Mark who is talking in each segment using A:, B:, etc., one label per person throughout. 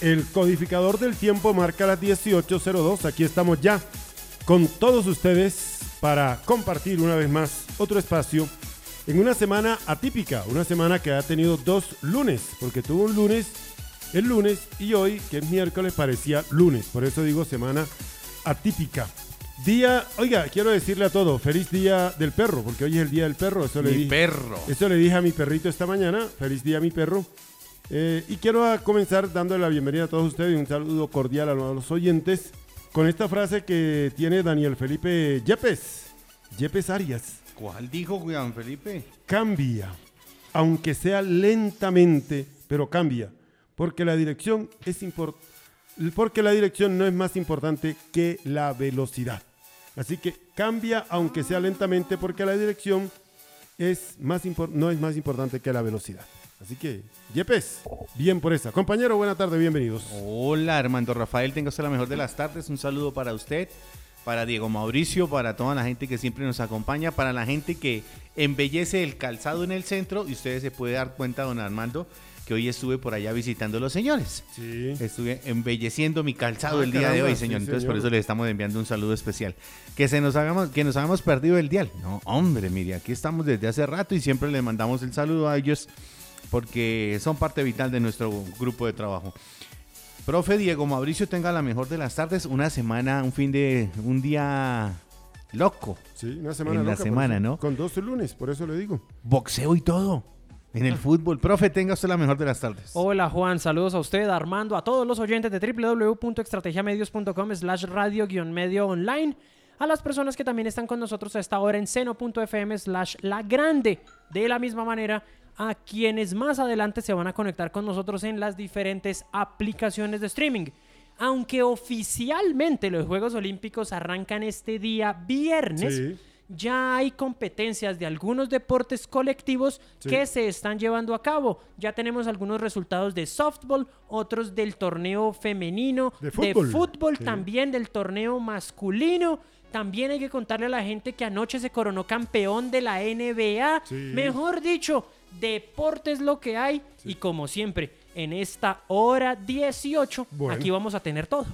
A: el codificador del tiempo marca las 18.02, aquí estamos ya con todos ustedes para compartir una vez más otro espacio en una semana atípica, una semana que ha tenido dos lunes, porque tuvo un lunes, el lunes y hoy, que es miércoles, parecía lunes, por eso digo semana atípica. Día, oiga, quiero decirle a todos, feliz día del perro, porque hoy es el día del perro, eso le
B: Mi
A: dije.
B: perro.
A: Eso le dije a mi perrito esta mañana. Feliz día, mi perro. Eh, y quiero comenzar dándole la bienvenida a todos ustedes y un saludo cordial a los oyentes con esta frase que tiene Daniel Felipe Yepes. Yepes Arias.
B: ¿Cuál dijo Juan Felipe?
A: Cambia, aunque sea lentamente, pero cambia, porque la dirección es impor- porque la dirección no es más importante que la velocidad. Así que cambia, aunque sea lentamente, porque la dirección es más no es más importante que la velocidad. Así que, Yepes, bien por esa. Compañero, buena tarde, bienvenidos.
B: Hola, Armando Rafael, tenga usted la mejor de las tardes. Un saludo para usted, para Diego Mauricio, para toda la gente que siempre nos acompaña, para la gente que embellece el calzado en el centro. Y ustedes se puede dar cuenta, don Armando, que hoy estuve por allá visitando a los señores.
A: Sí.
B: Estuve embelleciendo mi calzado
A: Ah,
B: el día de hoy,
A: sí,
B: señor. Entonces, por eso les estamos enviando un saludo especial. Que se nos hagamos, que nos hagamos perdido el dial. No, hombre, mire, aquí estamos desde hace rato y siempre le mandamos el saludo a ellos porque son parte vital de nuestro grupo de trabajo. Profe Diego Mauricio, tenga la mejor de las tardes. Una semana, un fin de, un día loco.
A: Sí, una semana
B: En la
A: loca,
B: semana,
A: eso-
B: ¿no?
A: Con dos lunes, por eso le digo.
B: Boxeo y todo. En el fútbol. Profe, tenga usted la mejor de las tardes.
C: Hola Juan, saludos a usted, Armando, a todos los oyentes de www.estrategiamedios.com slash radio-medio online, a las personas que también están con nosotros a esta hora en seno.fm slash la grande, de la misma manera a quienes más adelante se van a conectar con nosotros en las diferentes aplicaciones de streaming. Aunque oficialmente los Juegos Olímpicos arrancan este día viernes,
A: Sí.
C: ya hay competencias de algunos deportes colectivos
A: Sí.
C: que se están llevando a cabo. Ya tenemos algunos resultados de softball, otros del torneo femenino,
A: De fútbol.
C: fútbol
A: Sí.
C: también del torneo masculino. También hay que contarle a la gente que anoche se coronó campeón de la NBA. Mejor dicho, deporte es lo que hay. Y como siempre, en esta hora 18,
A: Bueno.
C: aquí vamos a tener todo.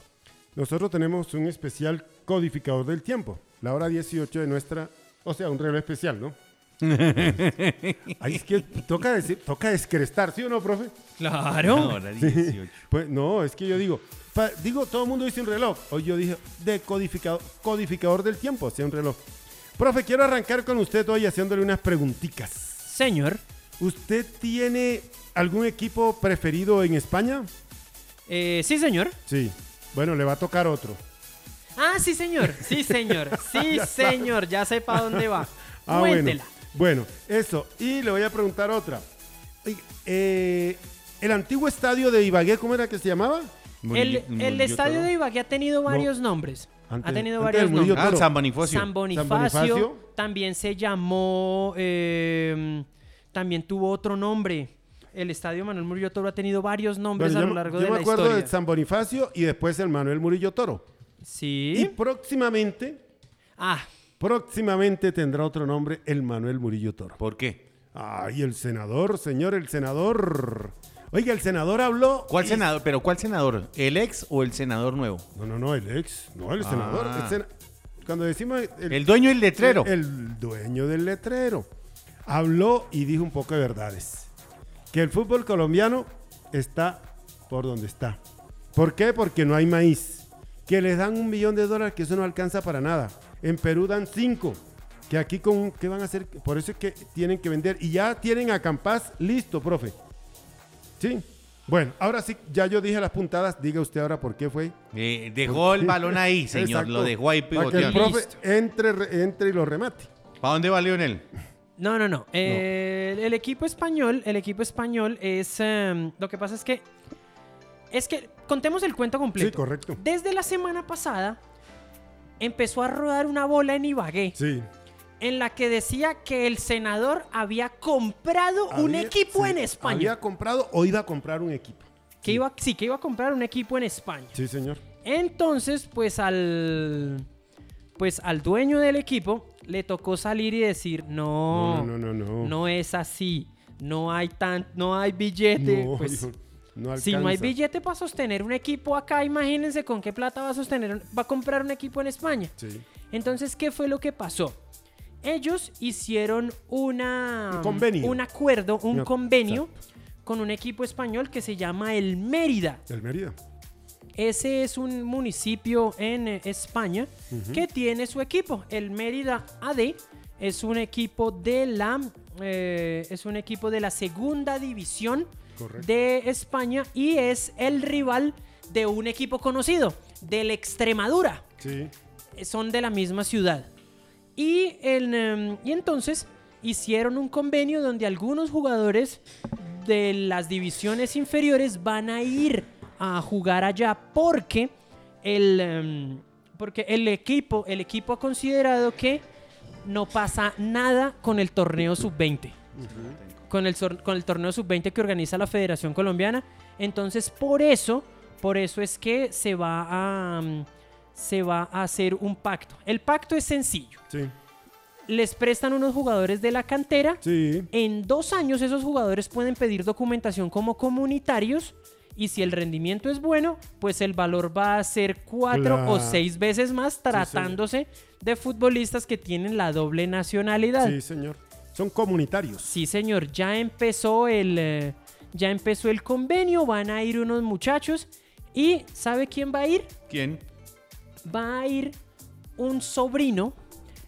A: Nosotros tenemos un especial codificador del tiempo. La hora 18 de nuestra, o sea, un reloj especial, ¿no? Ay, es que toca, decir, toca descrestar, ¿sí o no, profe?
C: Claro.
B: Ahora 18.
A: Pues no, es que yo digo, pa- digo, todo el mundo dice un reloj. Hoy yo dije de codificador, codificador del tiempo, o sea, un reloj. Profe, quiero arrancar con usted hoy haciéndole unas preguntitas.
C: Señor.
A: ¿Usted tiene algún equipo preferido en España?
C: Eh, sí, señor.
A: Sí. Bueno, le va a tocar otro.
C: Ah, sí, señor. Sí, señor. Sí, señor. Ya sé para dónde va.
A: Ah, bueno.
C: Cuéntela.
A: Bueno, eso. Y le voy a preguntar otra. Oiga, eh, el antiguo estadio de Ibagué, ¿cómo era que se llamaba?
C: El, el estadio de Ibagué ha tenido varios
A: No.
C: nombres.
A: Antes-
C: ha tenido varios nombres.
B: Ah. San Bonifacio.
C: San Bonifacio,
A: Bonifacio.
C: También se llamó. eh, también tuvo otro nombre. El estadio Manuel Murillo Toro ha tenido varios nombres
A: Bueno,
C: a
A: yo
C: lo
A: me-
C: largo
A: yo
C: de
A: me
C: la
A: acuerdo
C: historia.
A: de San Bonifacio y después el Manuel Murillo Toro. Y
C: Sí.
A: próximamente,
C: Ah,
A: próximamente tendrá otro nombre, el Manuel Murillo Toro.
B: ¿Por qué?
A: Ay, el senador, señor, el senador. Oiga, el senador habló.
B: ¿Cuál
A: y-
B: senador? ¿Pero cuál senador? ¿El ex o el senador nuevo?
A: No, no, no, el ex. No, el senador.
B: Ah.
A: el sena- Cuando decimos.
B: El dueño del letrero.
A: El, el dueño del letrero. Habló y dijo un poco de verdades. Que el fútbol colombiano está por donde está. ¿Por qué? Porque no hay maíz. Que les dan un millón de dólares, que eso no alcanza para nada. En Perú dan cinco. Que aquí con ¿qué van a hacer? Por eso es que tienen que vender. Y ya tienen a Campas listo, profe. ¿Sí? Bueno, ahora sí, ya yo dije las puntadas. Diga usted ahora por qué fue.
B: Eh, dejó el balón ahí, señor.
A: Exacto.
B: Lo dejó ahí
A: Para que el
B: pivoteando.
A: profe entre, re- entre y lo remate.
B: ¿Para dónde va Lionel?
C: No, no, no. Eh, El equipo español, el equipo español es. em, lo que pasa es que Es que contemos el cuento completo.
A: Sí, correcto.
C: Desde la semana pasada empezó a rodar una bola en Ibagué
A: Sí.
C: en la que decía que el senador había comprado un equipo
A: sí,
C: en España.
A: Había comprado o iba a comprar un equipo.
C: Que iba, sí, que iba a comprar un equipo en España.
A: Sí, señor.
C: Entonces, pues al pues al dueño del equipo le tocó salir y decir, no,
A: No, no, no, no.
C: no es así, no hay tan, no hay billete,
A: No,
C: pues
A: no
C: si no hay billete para sostener un equipo acá, imagínense con qué plata va a sostener, va a comprar un equipo en España.
A: Sí.
C: Entonces, ¿qué fue lo que pasó? Ellos hicieron una,
A: Un convenio.
C: un acuerdo, un convenio con un equipo español que se llama el Mérida.
A: Del Mérida.
C: Ese es un municipio en eh, España que tiene su equipo. El Mérida AD es un equipo de la eh, es un equipo de la segunda división
A: Correcto.
C: de España y es el rival de un equipo conocido, del Extremadura.
A: Sí.
C: Eh, Son de la misma ciudad. Y, el, em, y entonces hicieron un convenio donde algunos jugadores de las divisiones inferiores van a ir a jugar allá porque el, em, porque el equipo, el equipo ha considerado que no pasa nada con el torneo sub-20. Con el, con el torneo sub-20 que organiza la Federación Colombiana. Entonces, por eso, por eso es que se va a, mm, se va a hacer un pacto. El pacto es sencillo.
A: Sí.
C: Les prestan unos jugadores de la cantera.
A: Sí.
C: En dos años esos jugadores pueden pedir documentación como comunitarios y si el rendimiento es bueno, pues el valor va a ser cuatro o seis veces más tratándose de futbolistas que tienen la doble nacionalidad.
A: Sí, señor. Son comunitarios.
C: Sí, señor, ya empezó el eh, ya empezó el convenio, van a ir unos muchachos y ¿sabe quién va a ir?
B: ¿Quién?
C: Va a ir un sobrino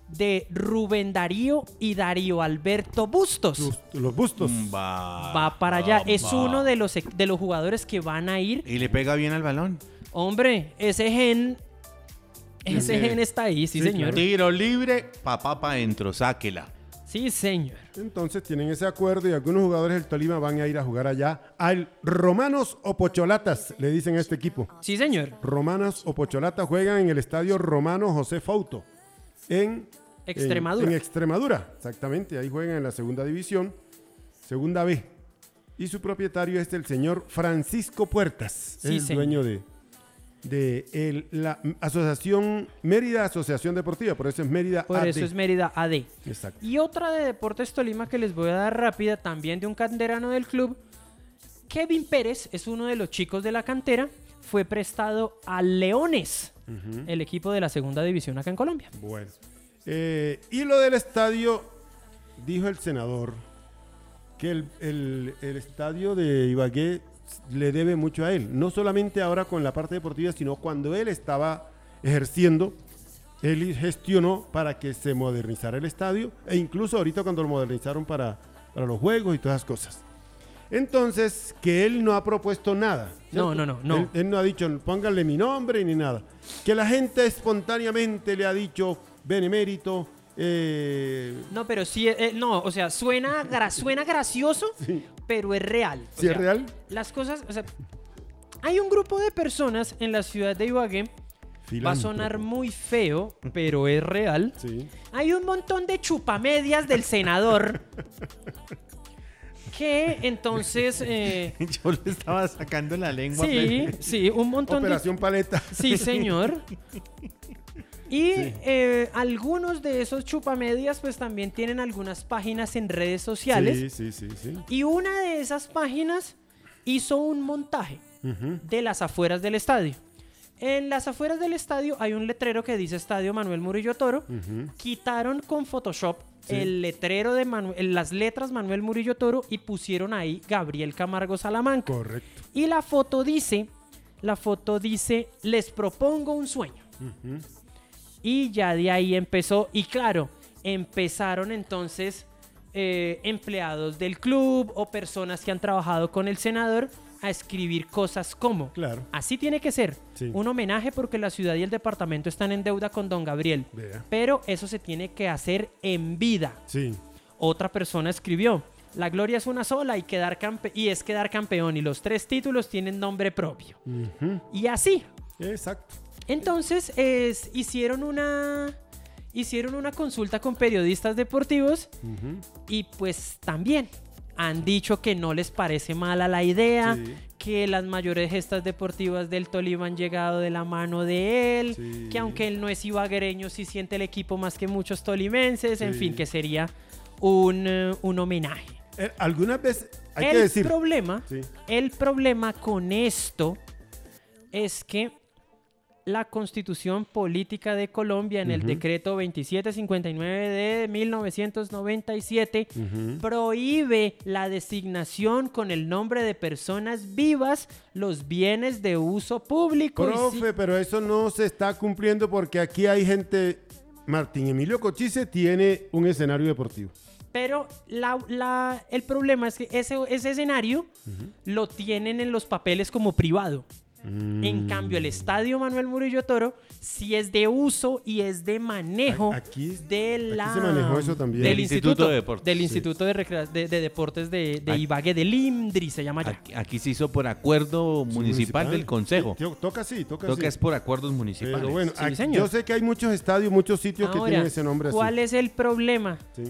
C: de Rubén Darío y Darío Alberto Bustos.
A: Los, los bustos.
B: Mm, Va,
C: Va para allá, es
B: va.
C: uno de los de los jugadores que van a ir.
B: Y le pega bien al balón.
C: Hombre, ese gen ese gen está ahí, sí,
A: Sí,
C: señor.
B: Tiro libre, papá pa' adentro, sáquela.
C: Sí, señor.
A: Entonces tienen ese acuerdo y algunos jugadores del Tolima van a ir a jugar allá al Romanos o Pocholatas, le dicen a este equipo.
C: Sí, señor.
A: Romanas o Pocholatas juegan en el estadio Romano José Fauto en
C: Extremadura.
A: En, en Extremadura, exactamente. Ahí juegan en la segunda división, segunda B. Y su propietario es el señor Francisco Puertas,
C: Sí,
A: el
C: señor.
A: dueño de, de el- la Asociación Mérida Asociación Deportiva, por eso es Mérida
C: Por
A: AD.
C: eso es Mérida AD.
A: Exacto.
C: Y otra de Deportes Tolima que les voy a dar rápida, también de un canterano del club. Kevin Pérez es uno de los chicos de la cantera. Fue prestado a Leones, el equipo de la segunda división acá en Colombia.
A: Bueno. Eh, y lo del estadio, dijo el senador que el, el- el estadio de Ibagué le debe mucho a él. No solamente ahora con la parte deportiva, sino cuando él estaba ejerciendo, él gestionó para que se modernizara el estadio e incluso ahorita cuando lo modernizaron para, para los juegos y todas esas cosas. Entonces, que él no ha propuesto nada.
C: No,
A: ¿cierto?
C: no, no, no.
A: Él, él no ha dicho, pónganle mi nombre ni nada. Que la gente espontáneamente le ha dicho, benemérito, eh,
C: No, pero sí, eh, no, o sea, suena, gra- suena gracioso,
A: Sí.
C: pero es real. O
A: ¿sí es real?
C: Las cosas, o sea, hay un grupo de personas en la ciudad de Ibagué, va a sonar muy feo, pero es real.
A: Sí.
C: Hay un montón de chupamedias del senador que entonces... eh,
B: Yo le estaba sacando la lengua.
C: sí,
B: pero-
C: sí, un montón de...
A: Operación Paleta.
C: Sí, señor. Y eh, algunos de esos chupamedias pues también tienen algunas páginas en redes sociales.
A: Sí, sí, sí, sí.
C: Y una de esas páginas hizo un montaje de las afueras del estadio. En las afueras del estadio hay un letrero que dice Estadio Manuel Murillo Toro. Quitaron con Photoshop
A: Sí.
C: el letrero de Manuel, las letras Manuel Murillo Toro y pusieron ahí Gabriel Camargo Salamanca.
A: Correcto.
C: Y la foto dice, la foto dice, les propongo un sueño. Y ya de ahí empezó, y claro, empezaron entonces eh, empleados del club o personas que han trabajado con el senador a escribir cosas como,
A: Claro.
C: así tiene que ser,
A: Sí.
C: un homenaje porque la ciudad y el departamento están en deuda con don Gabriel,
A: Vea.
C: pero eso se tiene que hacer en vida.
A: Sí.
C: Otra persona escribió, La gloria es una sola y, quedar campe- y es quedar campeón. Y los tres títulos tienen nombre propio. Y así.
A: Exacto.
C: Entonces es- hicieron una hicieron una consulta con periodistas deportivos y pues también han dicho que no les parece mala la idea,
A: Sí.
C: que las mayores gestas deportivas del Tolima han llegado de la mano de él,
A: Sí.
C: que aunque él no es ibaguereño, sí siente el equipo más que muchos tolimenses, en fin, que sería un, eh, un homenaje.
A: Eh, Algunas veces hay
C: el
A: que decir.
C: problema, el problema con esto es que la constitución política de Colombia en el decreto 2759 de 1997
A: Ujú.
C: prohíbe la designación con el nombre de personas vivas los bienes de uso público.
A: Profe, pero eso no se está cumpliendo porque aquí hay gente. Martín Emilio Cochise tiene un escenario deportivo.
C: Pero la- la- el problema es que ese, ese escenario lo tienen en los papeles como privado. En
A: Mm.
C: cambio, el estadio Manuel Murillo Toro sí es de uso y es de manejo
A: aquí-
C: de
A: aquí
C: la,
A: se manejó eso también.
C: del Instituto,
B: Instituto de Deportes.
C: Del
B: Sí.
C: Instituto de, de- de Deportes de, de
B: Aquí-
C: Ibagué, del IMDRI se llama ya.
B: Aquí, aquí se hizo por acuerdo municipal, del consejo.
A: Sí, toca así, toca
B: Creo que
A: así.
B: es por acuerdos municipales.
A: Pero bueno,
C: Sí,
A: aquí-
C: señor.
A: yo sé que hay muchos estadios, muchos sitios que tienen ese nombre
C: ¿cuál
A: así.
C: es el problema?
A: Sí.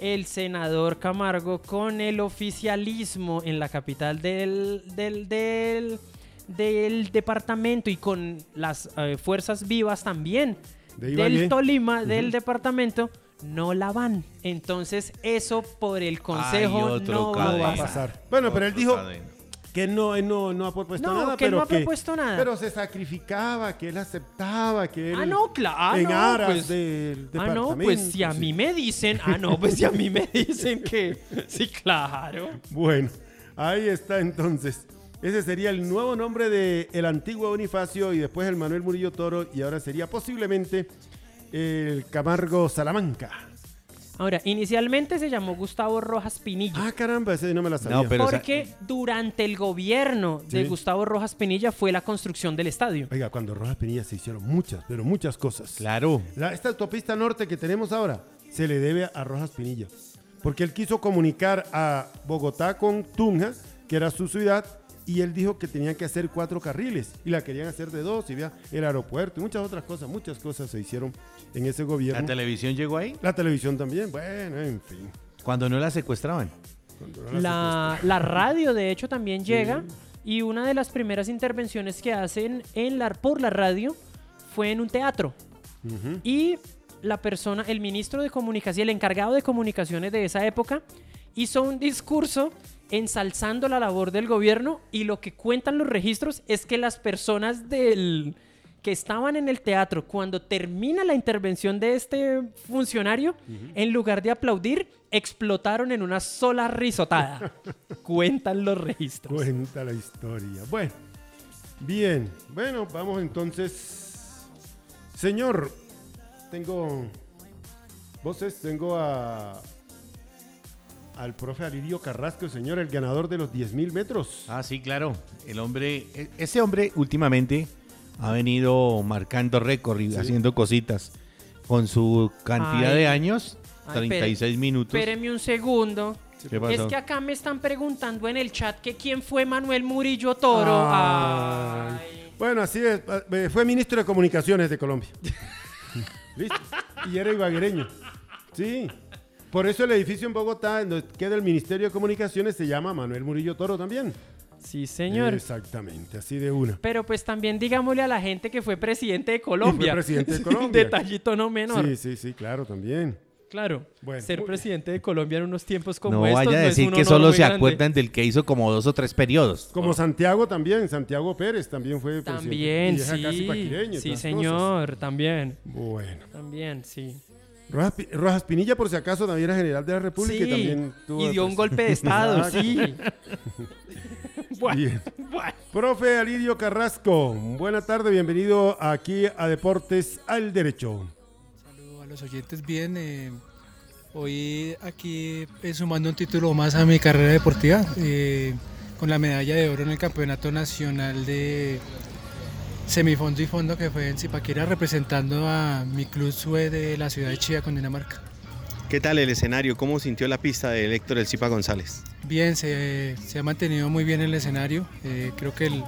C: el senador Camargo con el oficialismo en la capital del, del, del, del departamento y con las eh, fuerzas vivas también
A: De
C: del Tolima, del departamento, no la van. Entonces eso por el consejo
B: otro
C: no va a pasar.
A: Bueno, pero él dijo
B: cadena.
A: que no, él no, no ha propuesto
C: No,
A: nada.
C: que
A: pero
C: no ha propuesto nada.
A: Pero se sacrificaba, que él aceptaba, que él.
C: Ah, no, claro.
A: En aras
C: pues,
A: del
C: Ah, no,
A: departamento.
C: pues si a
A: sí.
C: mí me dicen, ah, no, pues si a mí me dicen que, sí, claro.
A: Bueno, ahí está entonces. Ese sería el nuevo nombre de el antiguo Bonifacio y después el Manuel Murillo Toro y ahora sería posiblemente el Camargo Salamanca.
C: Ahora, inicialmente se llamó Gustavo Rojas Pinilla.
A: Ah, caramba, ese no me la sabía.
B: No, pero-
C: porque durante el gobierno de
A: Sí.
C: Gustavo Rojas Pinilla fue la construcción del estadio.
A: Oiga, cuando Rojas Pinilla se hicieron muchas, pero muchas cosas.
B: Claro.
A: La- esta autopista norte que tenemos ahora se le debe a Rojas Pinilla. Porque él quiso comunicar a Bogotá con Tunja, que era su ciudad, y él dijo que tenían que hacer cuatro carriles y la querían hacer de dos y vea el aeropuerto y muchas otras cosas, muchas cosas se hicieron en ese gobierno.
B: ¿La televisión llegó ahí?
A: La televisión también, bueno, en fin.
B: Cuando no la secuestraban.
A: No la
C: La, la radio, de hecho, también llega. Y una de las primeras intervenciones que hacen en la, por la radio fue en un teatro.
A: secuestran. Ujú.
C: Y la persona, el ministro de comunicación, el encargado de comunicaciones de esa época, hizo un discurso ensalzando la labor del gobierno y lo que cuentan los registros es que las personas del que estaban en el teatro cuando termina la intervención de este funcionario, en lugar de aplaudir, explotaron en una sola risotada. cuentan los registros.
A: Cuenta la historia. Bueno, bien. Bueno, vamos entonces. Señor, tengo voces, tengo a al profe Alirio Carrasco, señor, el ganador de los 10.000 metros.
B: Ah, sí, claro. El hombre, e- ese hombre últimamente ha venido marcando récord y haciendo cositas. Con su cantidad
C: Ay.
B: de años,
C: Ay,
B: 36 minutos.
C: Espéreme un segundo.
B: ¿Qué
C: Es que acá me están preguntando en el chat que quién fue Manuel Murillo Toro.
A: Ay.
C: Ay.
A: Bueno, así es. eh, Fue ministro de Comunicaciones de Colombia. ¿Listo? Y era ibaguereño. Sí. Por eso el edificio en Bogotá, en donde queda el Ministerio de Comunicaciones, se llama Manuel Murillo Toro también.
C: Sí, señor.
A: Exactamente, así de una.
C: Pero pues también digámosle a la gente que fue presidente de Colombia.
A: presidente de
C: Un
A: Colombia.
C: detallito no menor.
A: Sí, sí, sí, claro, también.
C: Claro.
A: Bueno.
C: Ser presidente de Colombia en unos tiempos como
B: no
C: estos
B: vaya a
C: no
B: decir
C: un
B: que solo se
C: grande.
B: acuerdan del que hizo como dos o tres periodos.
A: Como Santiago también, Santiago Pérez también fue presidente.
C: También, sí. Sí, señor, también.
A: Bueno.
C: También, sí.
A: Rojas, Pi- Rojas Pinilla, por si acaso, también era general de la República
C: Sí,
A: y también tuvo...
C: y dio un
A: pues,
C: golpe de estado, sí.
A: Bien. Profe Alirio Carrasco, buena tarde, bienvenido aquí a Deportes al Derecho.
D: Saludo a los oyentes bien. eh, hoy aquí eh, sumando un título más a mi carrera deportiva eh, con la medalla de oro en el Campeonato Nacional de Semifondo y Fondo que fue en Zipaquira representando a mi club SUE de la ciudad de Chía con Dinamarca.
E: ¿Qué tal el escenario? ¿Cómo sintió la pista de Héctor El Zipa González?
D: Bien, se, se ha mantenido muy bien el escenario. eh, creo que el-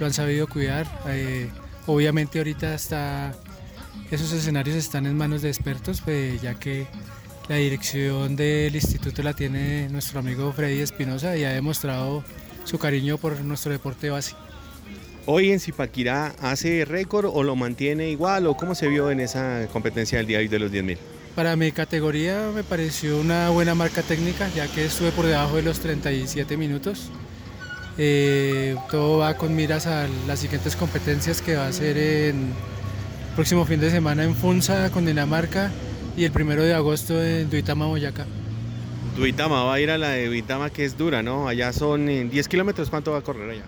D: lo han sabido cuidar. eh, obviamente ahorita está, esos escenarios están en manos de expertos, pues, ya que la dirección del instituto la tiene nuestro amigo Freddy Espinosa y ha demostrado su cariño por nuestro deporte base.
E: ¿Hoy en Zipaquirá hace récord o lo mantiene igual o cómo se vio en esa competencia del día de hoy de los 10.000?
D: Para mi categoría me pareció una buena marca técnica, ya que estuve por debajo de los 37 minutos. Eh, todo va con miras a las siguientes competencias que va a ser en próximo fin de semana en Funza con Dinamarca y el primero de agosto en Duitama, Boyacá.
E: Duitama, va a ir a la de Duitama que es dura, ¿no? Allá son eh, 10 kilómetros, ¿cuánto va a correr allá?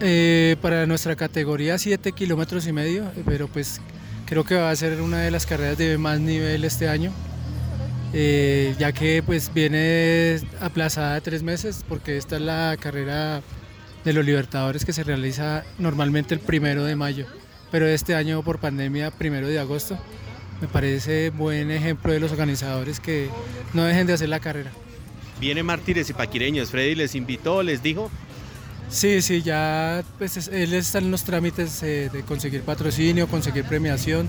D: Eh, para nuestra categoría 7 kilómetros y medio, pero pues creo que va a ser una de las carreras de más nivel este año, eh, ya que pues viene aplazada tres meses porque esta es la carrera de los Libertadores que se realiza normalmente el primero de mayo, pero este año por pandemia primero de agosto. Me parece buen ejemplo de los organizadores que no dejen de hacer la carrera.
E: Viene mártires zipaquireños, Freddy les invitó, les dijo.
D: Sí, sí, ya pues es- él está en los trámites eh, de conseguir patrocinio, conseguir premiación,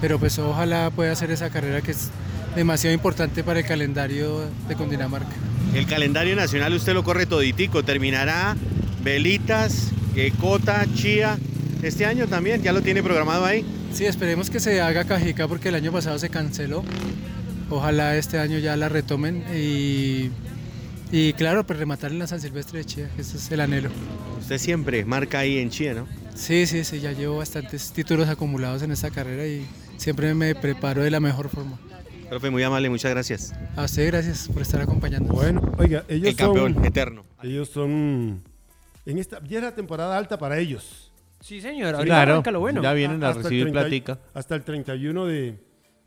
D: pero pues ojalá pueda hacer esa carrera que es demasiado importante para el calendario de Cundinamarca.
E: El calendario nacional usted lo corre toditico, terminará Velitas, eh, Cota, Chía. Este año también, ya lo tiene programado ahí.
D: Sí, esperemos que se haga Cajica porque el año pasado se canceló. Ojalá este año ya la retomen y, y claro, pues rematar en la San Silvestre de Chía, que ese es el anhelo.
E: Usted siempre marca ahí en Chía, ¿no?
D: Sí, sí, sí, ya llevo bastantes títulos acumulados en esta carrera y siempre me preparo de la mejor forma.
E: Profe, muy amable, muchas gracias.
D: A usted gracias por estar acompañándonos.
A: Bueno, oiga, ellos
E: El campeón
A: son...
E: eterno.
A: Ellos son... En esta, ya es la temporada alta para ellos.
C: Sí, señor. Ahorita
B: Claro,
C: arranca lo bueno.
B: ya vienen a
A: Hasta
B: recibir
A: 30
B: platica.
A: Hasta el 31 de,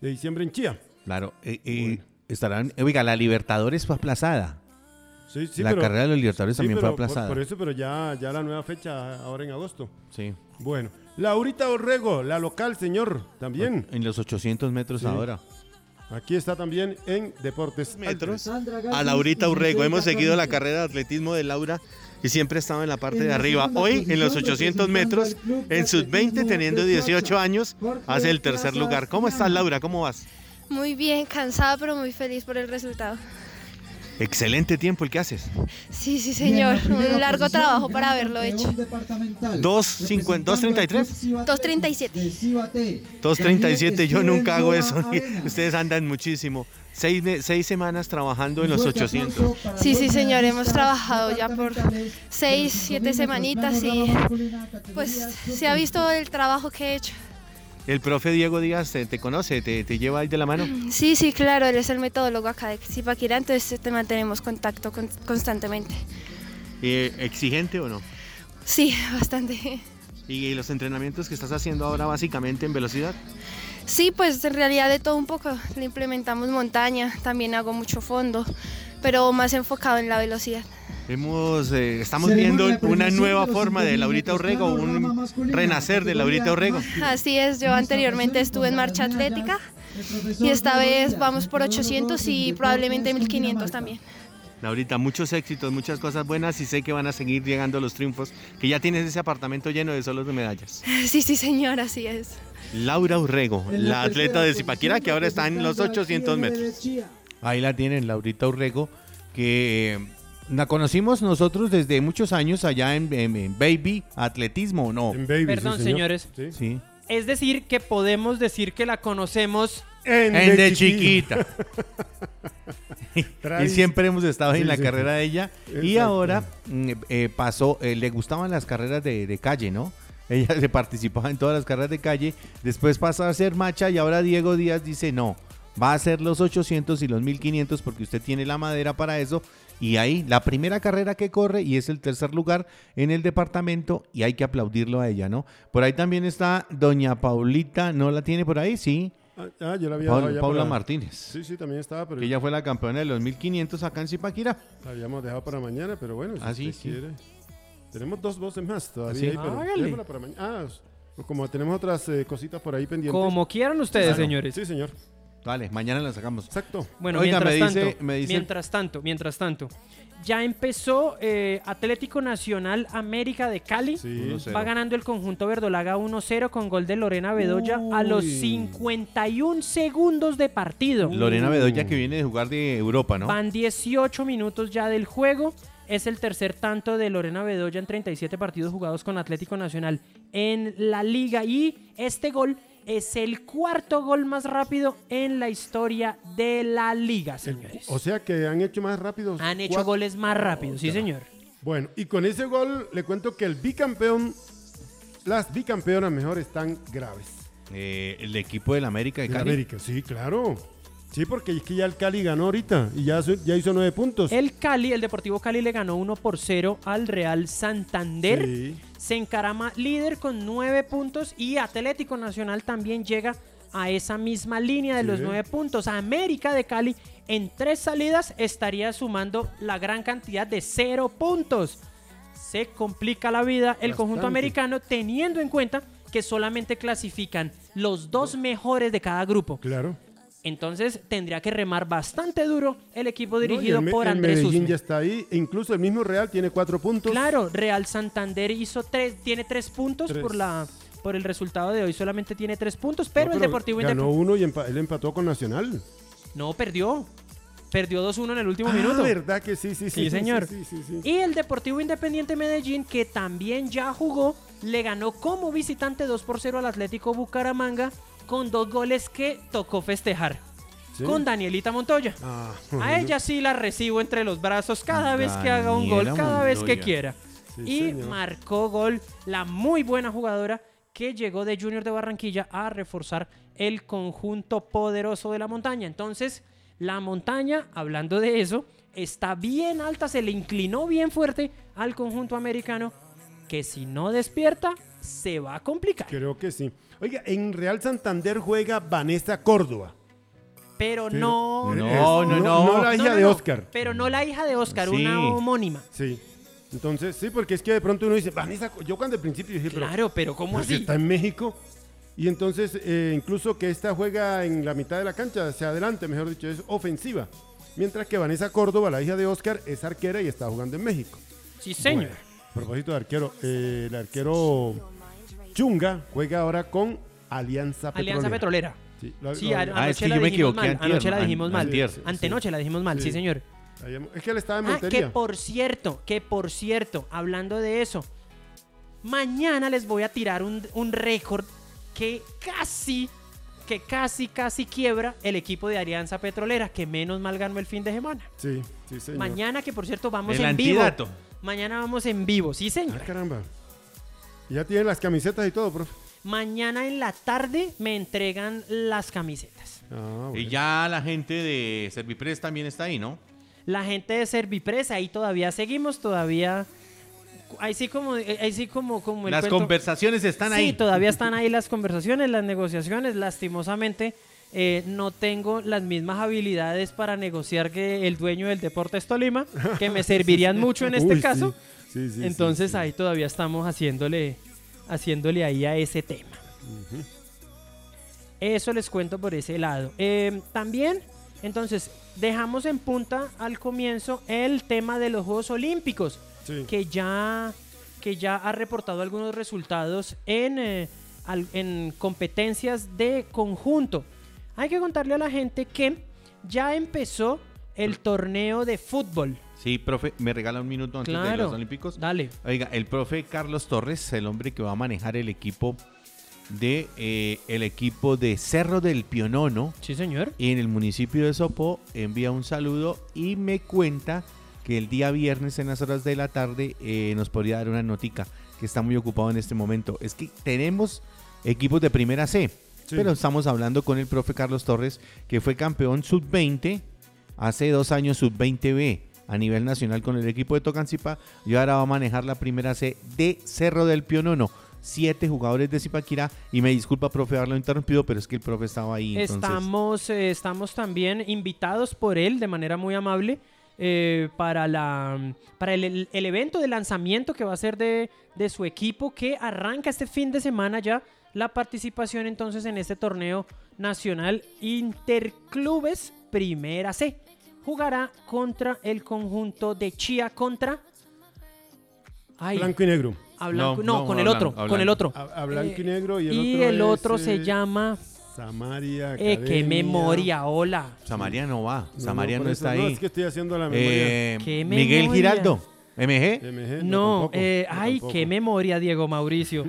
A: de diciembre en Chía.
B: Claro, eh, eh, estarán, oiga, la Libertadores fue aplazada.
A: Sí, sí,
B: la
A: pero-
B: carrera de los Libertadores
A: sí,
B: también
A: pero
B: fue aplazada.
A: Por, eso, pero ya, ya la nueva fecha ahora en agosto.
B: Sí.
A: Bueno, Laurita Orrego, la local, señor, también.
B: En los 800 metros
A: Sí.
B: ahora.
A: Aquí está también en Deportes
E: Metros. A Laurita Urrego. Hemos seguido la carrera de atletismo de Laura y siempre estaba en la parte de arriba. Hoy, en los 800 metros, en sus 20, teniendo 18 años, hace el tercer lugar. ¿Cómo estás, Laura? ¿Cómo vas?
F: Muy bien, cansada pero muy feliz por el resultado.
E: Excelente tiempo el que haces.
F: Sí, sí, señor. Un largo trabajo para haberlo hecho.
E: 2.50, 2.33.
F: 2.37.
E: 2.37, yo nunca hago eso. Ustedes andan muchísimo. Seis, seis semanas trabajando en los 800.
F: Sí, sí, señor. Hemos trabajado ya por seis, siete semanitas y pues se ha visto el trabajo que he hecho.
E: El profe Diego Díaz te, te conoce, te, te lleva ahí de la mano.
F: Sí, sí, claro. Él es el metodólogo acá de Zipaquirá, entonces te mantenemos contacto con- constantemente.
E: Eh, ¿Exigente o no?
F: Sí, bastante.
E: ¿Y los entrenamientos que estás haciendo ahora básicamente en velocidad?
F: Sí, pues en realidad de todo un poco. Le implementamos montaña, también hago mucho fondo, pero más enfocado en la velocidad.
E: Hemos, eh, estamos viendo una nueva forma de Laurita Orrego, un renacer de Laurita Orrego.
F: Así es, yo anteriormente estuve en marcha atlética y esta vez vamos por 800 y probablemente 1500 también.
E: Laurita, muchos éxitos, muchas cosas buenas y sé que van a seguir llegando los triunfos, que ya tienes ese apartamento lleno de solos de medallas.
F: Sí, sí, señor, así es.
E: Laura Urrego, la atleta de Zipaquirá que ahora está en los 800 metros.
B: Ahí la tienen, Laurita Urrego, que eh, la conocimos nosotros desde muchos años allá en, en- en Baby Atletismo, ¿no?
A: En Baby,
C: Perdón,
A: sí, señor.
C: señores.
A: Sí.
B: Sí.
C: Es decir, que podemos decir que la conocemos.
A: En,
B: En de
A: chiquita.
B: chiquita. y siempre hemos estado
A: Sí,
B: en la
A: sí,
B: carrera
A: sí.
B: de ella. Y ahora mm, eh, pasó, eh, le gustaban las carreras de, de calle, ¿no? Ella se participaba en todas las carreras de calle. Después pasó a ser macha y ahora Diego Díaz dice no. Va a ser los 800 y los 1500 porque usted tiene la madera para eso. Y ahí, la primera carrera que corre y es el tercer lugar en el departamento y hay que aplaudirlo a ella, ¿no? Por ahí también está Doña Paulita, ¿no la tiene por ahí? Sí.
A: Ah, ah, yo la había
B: Paul-
A: dejado
B: Paula
A: para-
B: Martínez.
A: Sí, sí, también estaba, pero
B: Que ella fue la campeona de los 1500 acá en Zipaquirá.
A: la habíamos dejado para mañana, pero bueno, si
B: Ah, sí,
A: usted
B: sí.
A: quiere. Tenemos dos voces más todavía
B: ¿Ah, sí?
A: ahí, pero
C: Hágale.
A: déjala para mañana. Ah, como tenemos otras eh, cositas por ahí pendientes.
C: Como quieran ustedes, señores.
A: Sí, señor.
B: Vale, mañana la sacamos.
A: Exacto.
C: Bueno,
B: Oiga,
C: mientras,
B: me dice-
C: tanto,
B: me dice-
C: mientras tanto, mientras tanto, ya empezó eh, Atlético Nacional América de Cali.
A: Sí.
B: 1-0.
C: Va ganando el conjunto verdolaga 1-0 con gol de Lorena Bedoya a los
A: Uy.
C: 51 segundos de partido.
B: Lorena Bedoya que viene de jugar de Europa, ¿no?
C: Van 18 minutos ya del juego. Es el tercer tanto de Lorena Bedoya en 37 partidos jugados con Atlético Nacional en la liga. Y este gol es el cuarto gol más rápido en la historia de la liga, señores.
A: O sea que han hecho más rápidos.
C: Han hecho
A: cuatro-
C: goles más rápidos, sí, señor.
A: Bueno, y con ese gol le cuento que el bicampeón, las bicampeonas mejor están graves.
B: Eh, el equipo del América de Cali.
A: América, sí, claro. Sí, porque es que ya el Cali ganó ahorita y ya, hizo nueve puntos.
C: El Cali, el Deportivo Cali le ganó 1 por 0 al Real Santander.
A: Sí.
C: Se encarama líder con 9 puntos y Atlético Nacional también llega a esa misma línea de
A: Sí.
C: los 9 puntos. América de Cali en tres salidas estaría sumando la gran cantidad de 0 puntos. Se complica la vida el conjunto americano teniendo en cuenta que solamente clasifican los dos mejores de cada grupo.
A: Claro.
C: Entonces tendría que remar bastante duro el equipo
A: No,
C: dirigido
A: el Me-
C: por
A: el
C: Andrés
A: Medellín
C: Usme.
A: ya está ahí. E incluso el mismo Real tiene cuatro puntos.
C: Claro, Real Santander hizo tres, tiene tres puntos
A: Tres.
C: por la por el resultado de hoy. Solamente tiene tres puntos, pero,
A: No,
C: el Deportivo
A: ganó uno y empa- él empató con Nacional.
C: no perdió. Perdió 2-1 en el último
A: Ah,
C: minuto.
A: verdad que sí, sí, sí.
C: Sí, señor.
A: Sí, sí, sí, sí.
C: Y el Deportivo Independiente Medellín, que también ya jugó, le ganó como visitante 2 por 0 al Atlético Bucaramanga con dos goles que tocó festejar.
A: Sí.
C: Con Danielita Montoya.
A: Ah,
C: A ella sí la recibo entre los brazos cada vez que haga un gol, cada vez que quiera.
A: Sí,
C: y
A: señor.
C: marcó gol la muy buena jugadora que llegó de Junior de Barranquilla a reforzar el conjunto poderoso de la montaña. Entonces, la montaña, hablando de eso, está bien alta, se le inclinó bien fuerte al conjunto americano, que si no despierta, se va a complicar.
A: Creo que sí. Oiga, en Real Santander juega Vanessa Córdoba.
C: Pero no,
B: No,
A: Es-
B: no, no.
A: la
C: no,
A: hija
C: no,
A: de
C: no,
A: Oscar.
C: Pero no la hija de Oscar,
B: Sí.
C: una homónima.
A: Sí. Entonces, sí, porque es que de pronto uno dice, Vanessa, yo cuando al principio dije, pero
C: Claro, pero ¿cómo así?
A: está en México. Y entonces, eh, incluso que esta juega en la mitad de la cancha, hacia adelante, mejor dicho, es ofensiva. Mientras que Vanessa Córdoba, la hija de Oscar, es arquera y está jugando en México.
C: Sí, señor.
A: Bueno, a propósito de arquero, eh, el arquero Chunga juega ahora con Alianza Petrolera.
C: Alianza Petrolera.
A: Sí, lo-
C: Sí,
A: lo-
C: a-
B: Ah,
C: anoche
B: es que
C: la
B: yo me
C: dijimos
B: equivoqué antier,
C: Anoche la
B: an-
C: dijimos mal.
B: antier.
A: Sí,
C: Antenoche la dijimos mal, sí,
A: Sí.
C: señor.
A: es que él estaba en
C: Ah, que por cierto, que por cierto, hablando de eso, mañana les voy a tirar un, un récord que casi, que casi, casi quiebra el equipo de Alianza Petrolera, que menos mal ganó el fin de semana.
A: Sí, sí, señor.
C: Mañana, que por cierto, vamos
B: El
C: en vivo.
B: antidato.
C: Mañana vamos en vivo, sí,
A: Ah,
C: señor.
A: caramba. Ya tienen las camisetas y todo, profe.
C: Mañana en la tarde me entregan las camisetas.
A: Ah,
B: Y ya la gente de Servipres también está ahí, ¿no?
C: La gente de Servipres, ahí todavía seguimos, todavía. Ahí sí como, ahí sí como, como el
B: Las
C: cuento-
B: conversaciones están
C: Sí,
B: ahí.
C: todavía están ahí las conversaciones, las negociaciones. Lastimosamente, eh, no tengo las mismas habilidades para negociar que el dueño del Deportes Tolima, que me servirían mucho en este
A: Uy, sí.
C: caso.
A: Sí, sí, sí,
C: Entonces
A: sí.
C: ahí todavía estamos haciéndole, haciéndole ahí a ese tema. Eso les cuento por ese lado. Eh, también, entonces, dejamos en punta al comienzo el tema de los Juegos Olímpicos que ya, que ya ha reportado algunos resultados en, eh, al- en competencias de conjunto. Hay que contarle a la gente que ya empezó el torneo de fútbol.
B: Sí, profe, me regala un minuto antes de
C: Claro.
B: los Olímpicos.
C: Dale.
B: Oiga, el profe Carlos Torres, el hombre que va a manejar el equipo de eh, el equipo de Cerro del Pionono
C: Sí, señor.
B: en el municipio de Sopó, envía un saludo y me cuenta que el día viernes en las horas de la tarde eh, nos podría dar una notica que está muy ocupado en este momento. Es que tenemos equipos de primera C,
A: Sí.
B: pero estamos hablando con el profe Carlos Torres, que fue campeón sub-20 hace dos años sub-20B a nivel nacional con el equipo de Tocancipá y ahora va a manejar la primera C de Cerro del Pionono. Siete jugadores de Zipaquirá y me disculpa, profe, haberlo interrumpido, pero es que el profe estaba ahí.
C: Estamos, eh, estamos también invitados por él de manera muy amable eh, para, la, para el, el evento de lanzamiento que va a ser de, de su equipo que arranca este fin de semana ya la participación entonces en este torneo nacional Interclubes Primera C. Jugará contra el conjunto de Chía contra... Ay,
A: Blanco y negro.
C: a Blanco-
B: No,
C: no,
B: no,
C: con
B: a
C: el otro,
B: Blanco,
C: con el
B: Blanco.
C: otro.
A: A, a blanco y
C: Eh,
A: negro y el
C: y
A: otro,
C: el otro
A: es,
C: se
A: eh,
C: llama...
A: Samaria.
C: Eh, qué memoria, hola.
B: Samaria no va.
A: No,
B: Samaria no,
A: eso,
B: está
A: No,
B: ahí.
A: es que estoy haciendo la memoria.
B: Eh,
C: ¿Qué
B: Miguel
C: memoria?
B: Giraldo. MG.
A: MG,
C: No,
A: tampoco,
C: eh,
A: no,
C: ay,
A: tampoco.
C: qué memoria, Diego Mauricio.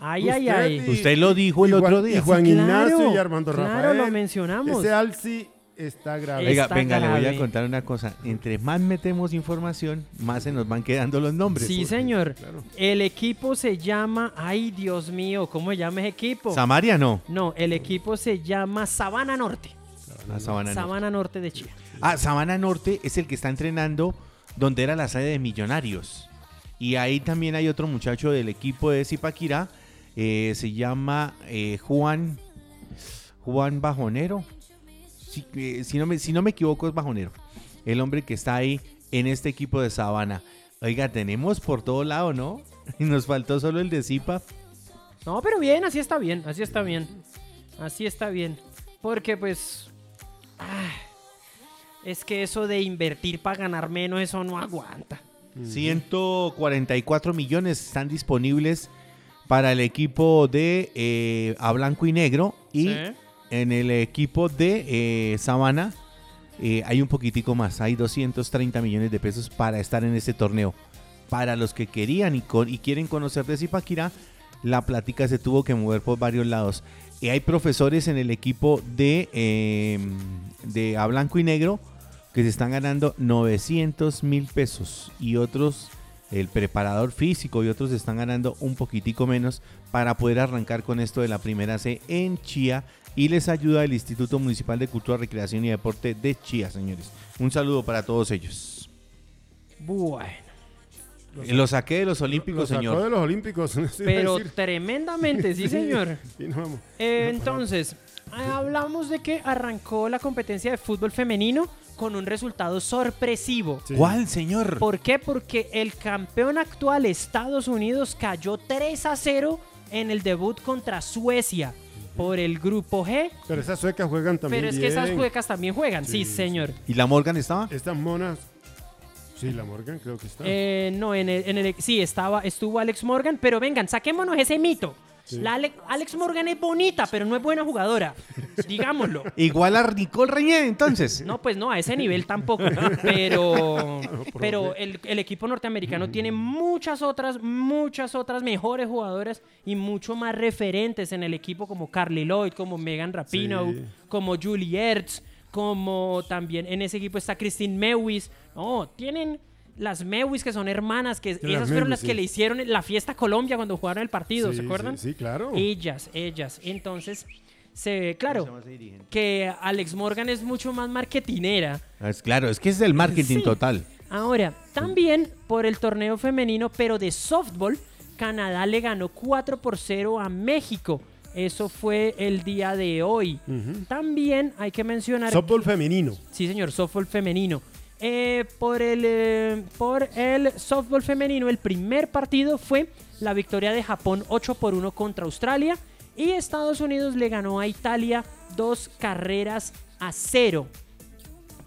C: Ay, ay, ay.
B: Usted lo dijo el
A: Juan-
B: otro día.
A: Y Juan
C: Sí,
A: Ignacio
C: claro,
A: y Armando
C: claro,
A: Rafael.
C: lo mencionamos.
A: Ese Alci está grave.
B: Oiga,
C: Está
B: venga, le voy a contar una cosa. Entre más metemos información, más se nos van quedando los nombres.
C: Sí, señor.
A: claro.
C: El equipo se llama, ay, Dios mío, ¿cómo se llama ese equipo?
B: Samaria no.
C: no, el equipo se llama Sabana Norte.
B: Ah, Sabana.
C: Sabana Norte de Chía.
B: Ah, Sabana Norte es el que está entrenando donde era la sede de Millonarios. Y ahí también hay otro muchacho del equipo de Zipaquirá. eh, se llama eh, Juan Juan Bajonero. Si, eh, si no me, si no me equivoco es Bajonero. El hombre que está ahí en este equipo de Sabana. Oiga, tenemos por todo lado, ¿no? Y nos faltó solo el de Zipa.
C: No, pero bien, así está bien, así está bien. Así está bien. Porque pues... ah, es que eso de invertir para ganar menos, eso no aguanta.
B: 144 millones están disponibles para el equipo de eh, a blanco y negro y
C: Sí.
B: En el equipo de eh, Sabana eh, hay un poquitico más, hay 230 millones de pesos para estar en este torneo. Para los que querían y, quieren conocer de Zipaquirá, la plática se tuvo que mover por varios lados. Y hay profesores en el equipo de, eh, de a blanco y negro que se están ganando 900 mil pesos y otros, el preparador físico y otros están ganando un poquitico menos para poder arrancar con esto de la primera C en Chía y les ayuda el Instituto Municipal de Cultura, Recreación y Deporte de Chía, señores. Un saludo para todos ellos.
C: Bueno.
B: Lo saqué de los
A: Lo
B: Olímpicos,
A: sacó
B: señor.
A: de los Olímpicos.
C: Pero tremendamente, sí, señor.
A: Sí, no, vamos.
C: Eh, entonces, eh, hablamos de que arrancó la competencia de fútbol femenino con un resultado sorpresivo.
A: Sí.
B: ¿Cuál, señor?
C: ¿Por qué? Porque el campeón actual Estados Unidos cayó 3 a 0 en el debut contra Suecia por el grupo G.
A: Pero esas suecas juegan también
C: Pero es que esas
A: bien.
C: juecas también juegan, sí,
A: Sí, sí.
C: señor.
B: ¿Y la Morgan estaba?
A: Estas monas. Sí, la Morgan creo que está.
C: Eh, no, en el, en el- sí, estaba, estuvo Alex Morgan, pero vengan, saquémonos ese mito.
A: Sí.
C: La Ale- Alex Morgan es bonita, pero no es buena jugadora. Digámoslo.
B: Igual a Nicole Reñé, entonces.
C: No, pues no, a ese nivel tampoco. Pero, pero el, el equipo norteamericano tiene muchas otras, muchas otras mejores jugadoras y mucho más referentes en el equipo como Carly Lloyd, como Megan Rapinoe,
A: Sí.
C: como Julie Ertz, como también en ese equipo está Christine Mewis. No, tienen las Mewis que son hermanas, que
A: Las
C: esas fueron
A: Mewis,
C: las que
A: sí.
C: le hicieron la fiesta a Colombia cuando jugaron el partido,
A: Sí,
C: ¿se acuerdan?
A: Sí, sí, claro.
C: Ellas, ellas. Entonces, se, claro, que Alex Morgan es mucho más marketinera.
B: Es claro, es que es el marketing
C: Sí.
B: total.
C: Ahora, también por el torneo femenino, pero de softball, Canadá le ganó 4 por 0 a México. Eso fue el día de hoy. También hay que mencionar...
A: Softball femenino.
C: Sí, señor, softball femenino. Eh, por, el, eh, por el softball femenino, el primer partido fue la victoria de Japón 8 por 1 contra Australia. Y Estados Unidos le ganó a Italia dos carreras a cero.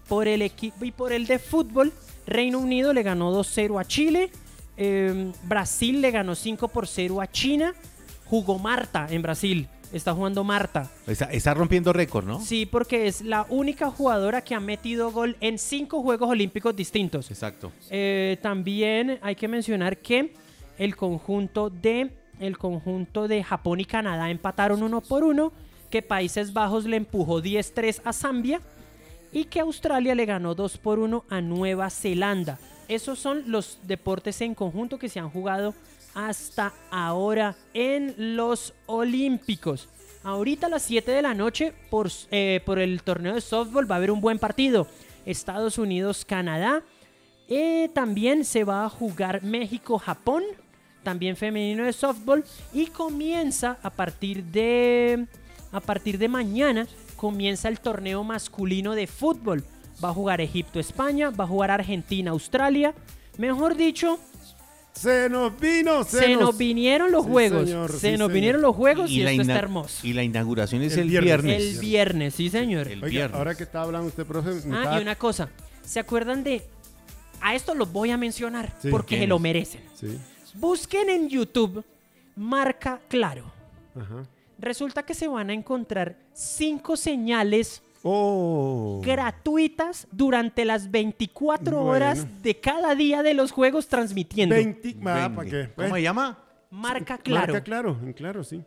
C: Por el equipo y por el de fútbol, Reino Unido le ganó 2-0 a Chile. eh, Brasil le ganó 5 por 0 a China. Jugó Marta en Brasil. Está jugando Marta.
B: Está, está rompiendo récord, ¿no?
C: Sí, porque es la única jugadora que ha metido gol en cinco Juegos Olímpicos distintos.
B: Exacto.
C: Eh, también hay que mencionar que el conjunto de el conjunto de Japón y Canadá empataron uno por uno, que Países Bajos le empujó 10-3 a Zambia y que Australia le ganó 2 por 1 a Nueva Zelanda. Esos son los deportes en conjunto que se han jugado hasta ahora en los Olímpicos. Ahorita a las 7 de la noche, por, eh, por el torneo de softball, va a haber un buen partido. Estados Unidos-Canadá. Eh, también se va a jugar México-Japón. También femenino de softball. Y comienza a partir de. A partir de mañana. Comienza el torneo masculino de fútbol. Va a jugar Egipto-España. Va a jugar Argentina-Australia. Mejor dicho,
A: Se nos vino, se,
C: Se nos vinieron los
A: Sí,
C: juegos.
A: señor,
C: se
A: sí,
C: nos
A: señor.
C: vinieron los juegos y,
B: la
C: esto está hermoso.
B: y la inauguración es
A: El
B: el,
A: viernes.
B: viernes.
C: El viernes, sí, señor.
B: El
A: Oiga,
B: viernes.
A: ahora que está hablando usted, profe,
C: Ah,
A: estaba-
C: y una cosa. ¿Se acuerdan de.? A esto los voy a mencionar
A: Sí.
C: porque se lo merecen.
A: Sí,
C: Busquen en YouTube marca claro.
A: ajá.
C: Resulta que se van a encontrar cinco señales
A: Oh.
C: gratuitas durante las 24
A: Bueno.
C: horas de cada día de los juegos transmitiendo.
A: 20, ah, ¿para qué?
B: ¿Cómo
A: Pues,
B: se llama?
C: Marca claro.
A: Marca claro, en claro, sí.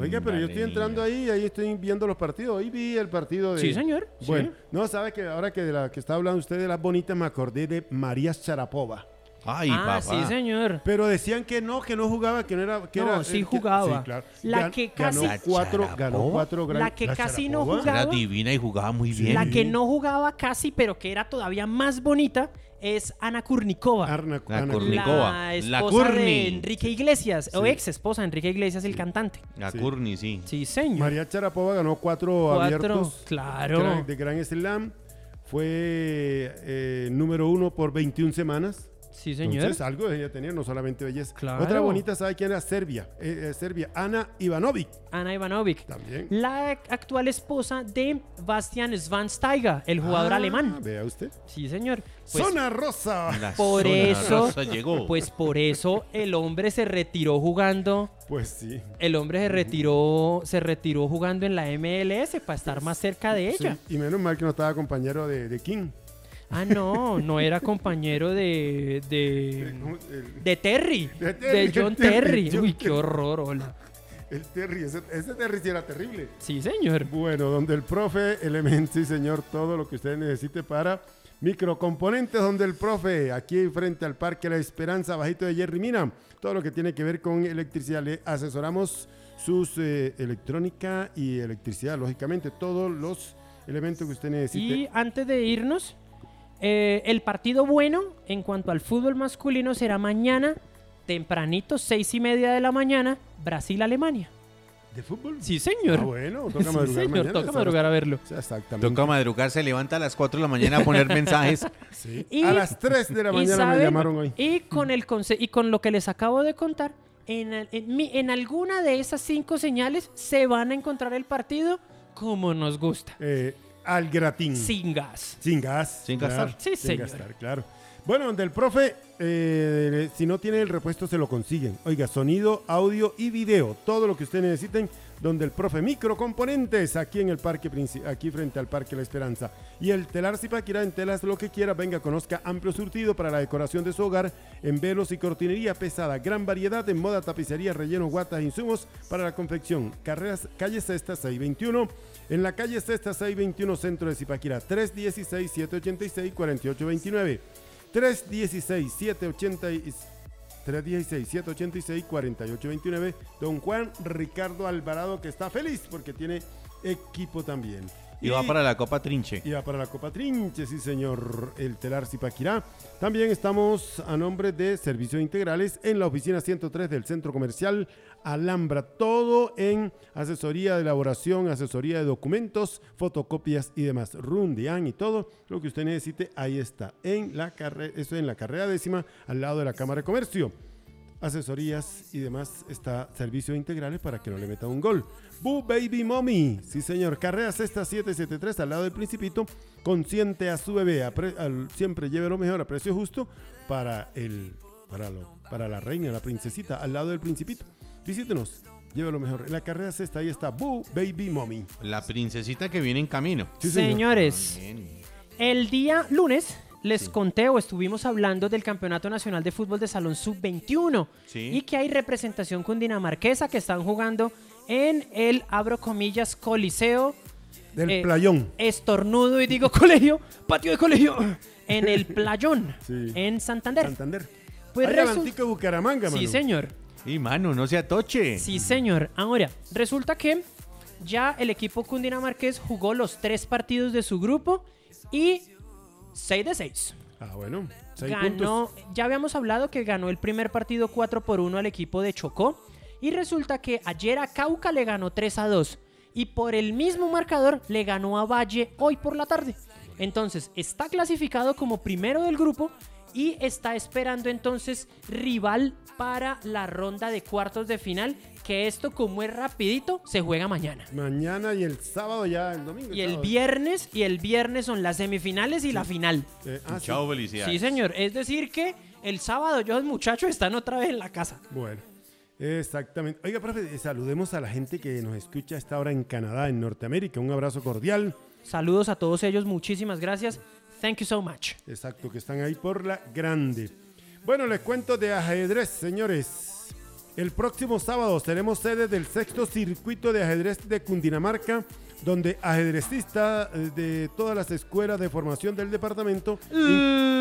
A: Oiga, pero yo estoy entrando ahí, ahí estoy viendo los partidos. Hoy vi el partido de.
C: Sí, señor.
A: Bueno,
C: Sí.
A: no, sabe que ahora que de la que está hablando usted de las bonitas, me acordé de María Sharapova.
B: Ay,
C: ah,
B: papá.
C: sí, señor.
A: Pero decían que no, que no jugaba, que no era. Que
C: No,
A: era,
C: sí
A: que-
C: jugaba.
A: sí, claro.
C: La
A: Gan-
C: que casi-
A: Ganó cuatro,
B: ¿La
A: ganó cuatro gran-
C: La que casi no jugaba.
B: Era divina y jugaba muy bien.
C: La que no jugaba casi, pero que era todavía más bonita, es Ana Kurnikova.
A: Arna-
B: La
A: Ana-
B: Kurnikova.
C: La esposa
B: Kurni.
C: de Enrique Iglesias, o ex esposa de Enrique Iglesias, el cantante.
B: La
A: Sí.
B: Courtney, sí.
C: Sí, señor.
A: María Sharapova ganó cuatro,
C: Cuatro,
A: abiertos
C: claro.
A: gran- de Gran Slam. Fue eh, número uno por 21 semanas.
C: Sí, señor.
A: Entonces, algo ella tenía, no solamente belleza.
C: Claro.
A: Otra bonita, ¿sabe quién era? Serbia. Eh, eh, Serbia, Ana Ivanovic.
C: Ana Ivanovic.
A: También.
C: La actual esposa de Bastian Schweinsteiger, el jugador
A: Ah,
C: alemán.
A: Vea usted.
C: Sí, señor. Pues,
A: Zona Rosa.
B: La
C: por
B: zona
C: eso,
B: rosa llegó.
C: pues por eso el hombre se retiró jugando.
A: Pues sí.
C: El hombre se retiró, se retiró jugando en la MLS para estar más cerca de ella.
A: Sí, Y menos mal que no estaba compañero de, de King.
C: Ah, no, no era compañero de, de, de Terry,
A: De Terry,
C: de John
A: Terry,
C: Terry. Uy, qué horror, hola.
A: el Terry, ese, ese Terry sí era terrible.
C: Sí, señor.
A: Bueno, donde el profe Element, sí señor, todo lo que usted necesite para microcomponentes, donde el profe, aquí frente al Parque La Esperanza, bajito de Jerry Mina, todo lo que tiene que ver con electricidad, le asesoramos sus eh, electrónica y electricidad, lógicamente, todos los elementos que usted necesite.
C: Y antes de irnos, eh, el partido bueno en cuanto al fútbol masculino será mañana, tempranito, seis y media de la mañana, Brasil-Alemania.
A: ¿De fútbol?
C: Sí, señor.
A: Ah, bueno, toca
C: Sí,
A: madrugar
C: señor,
A: mañana,
C: toca madrugar a verlo.
A: Exactamente.
B: Toca madrugar, se levanta a las 4 de la mañana a poner mensajes.
A: Sí.
C: Y-
A: a las 3 de la mañana me
C: saben-
A: llamaron hoy.
C: Y con, el conse- y con lo que les acabo de contar, en, el- en mi- en alguna de esas cinco señales se van a encontrar el partido como nos gusta.
A: Eh, al gratín.
C: Sin gas.
A: Sin gas.
B: Sin
A: claro,
B: gastar.
C: Sí,
A: sin
C: señor.
A: gastar, claro. Bueno, donde el profe, eh, si no tiene el repuesto, se lo consiguen. Oiga, sonido, audio y video. Todo lo que ustedes necesiten. Donde el profe microcomponentes, aquí en el parque, aquí frente al Parque La Esperanza. Y el telar Zipaquirá en telas, lo que quiera, venga, conozca amplio surtido para la decoración de su hogar, en velos y cortinería pesada. Gran variedad en moda, tapicería, relleno, guatas insumos para la confección. Carreras, calle Sexta 621. En la calle Sexta 621, centro de Zipaquirá, 316-786-4829. 316-786-4829. Don Juan Ricardo Alvarado, que está feliz porque tiene equipo también.
B: Y va para la Copa Trinche.
A: Y va para la Copa Trinche, sí señor, el telar Zipaquirá. También estamos a nombre de Servicios Integrales en la oficina 103 del Centro Comercial Alhambra. Todo en asesoría de elaboración, asesoría de documentos, fotocopias y demás. Rundian y todo lo que usted necesite, ahí está. En la carrera, eso en la carrera décima, al lado de la Cámara de Comercio asesorías y demás está servicios integrales para que no le meta un gol. Boo Baby Mommy, sí señor, carrera sexta 773 al lado del Principito, consciente a su bebé, a pre- al- siempre lleve lo mejor a precio justo para el para lo, para la reina, la princesita, al lado del Principito. Visítenos, lleve lo mejor. En la carrera sexta ahí está Boo Baby Mommy.
B: La princesita que viene en camino.
A: Sí, señor.
C: Señores, el día lunes les conté o estuvimos hablando del Campeonato Nacional de Fútbol de Salón Sub-21
B: Sí.
C: y que hay representación cundinamarquesa que están jugando en el, abro comillas, Coliseo
A: Del
C: Eh,
A: playón.
C: estornudo y digo colegio, patio de colegio, en el Playón,
A: Sí.
C: en Santander.
A: Santander.
C: Pues
A: Ahí
C: resu-
A: adelantico de Bucaramanga,
C: Sí,
A: mano.
C: señor.
B: Y mano, no se atoche.
C: Sí, señor. Ahora, resulta que ya el equipo cundinamarqués jugó los tres partidos de su grupo y 6 de 6.
A: Ah, bueno. seis
C: Ganó,
A: puntos.
C: ya habíamos hablado que ganó el primer partido 4 por 1 al equipo de Chocó. Y resulta que ayer a Cauca le ganó 3 a 2. Y por el mismo marcador le ganó a Valle hoy por la tarde. Entonces, está clasificado como primero del grupo y está esperando entonces rival para la ronda de cuartos de final, que esto como es rapidito, se juega mañana.
A: Mañana y el sábado ya, el domingo.
C: Y el
A: sábado.
C: viernes, y el viernes son las semifinales y la final.
A: Eh, ah, sí.
B: Chao, felicidades.
C: Sí, señor. Es decir que el sábado yo los muchachos están otra vez en la casa.
A: Bueno, exactamente. Oiga, profe, eh, saludemos a la gente que nos escucha a esta hora en Canadá, en Norteamérica. Un abrazo cordial.
C: Saludos a todos ellos, muchísimas gracias. Thank you so much.
A: Exacto, que están ahí por la grande. Bueno, les cuento de ajedrez, señores. El próximo sábado seremos sede del sexto circuito de ajedrez de Cundinamarca, donde ajedrecistas eh, de todas las escuelas de formación del departamento de.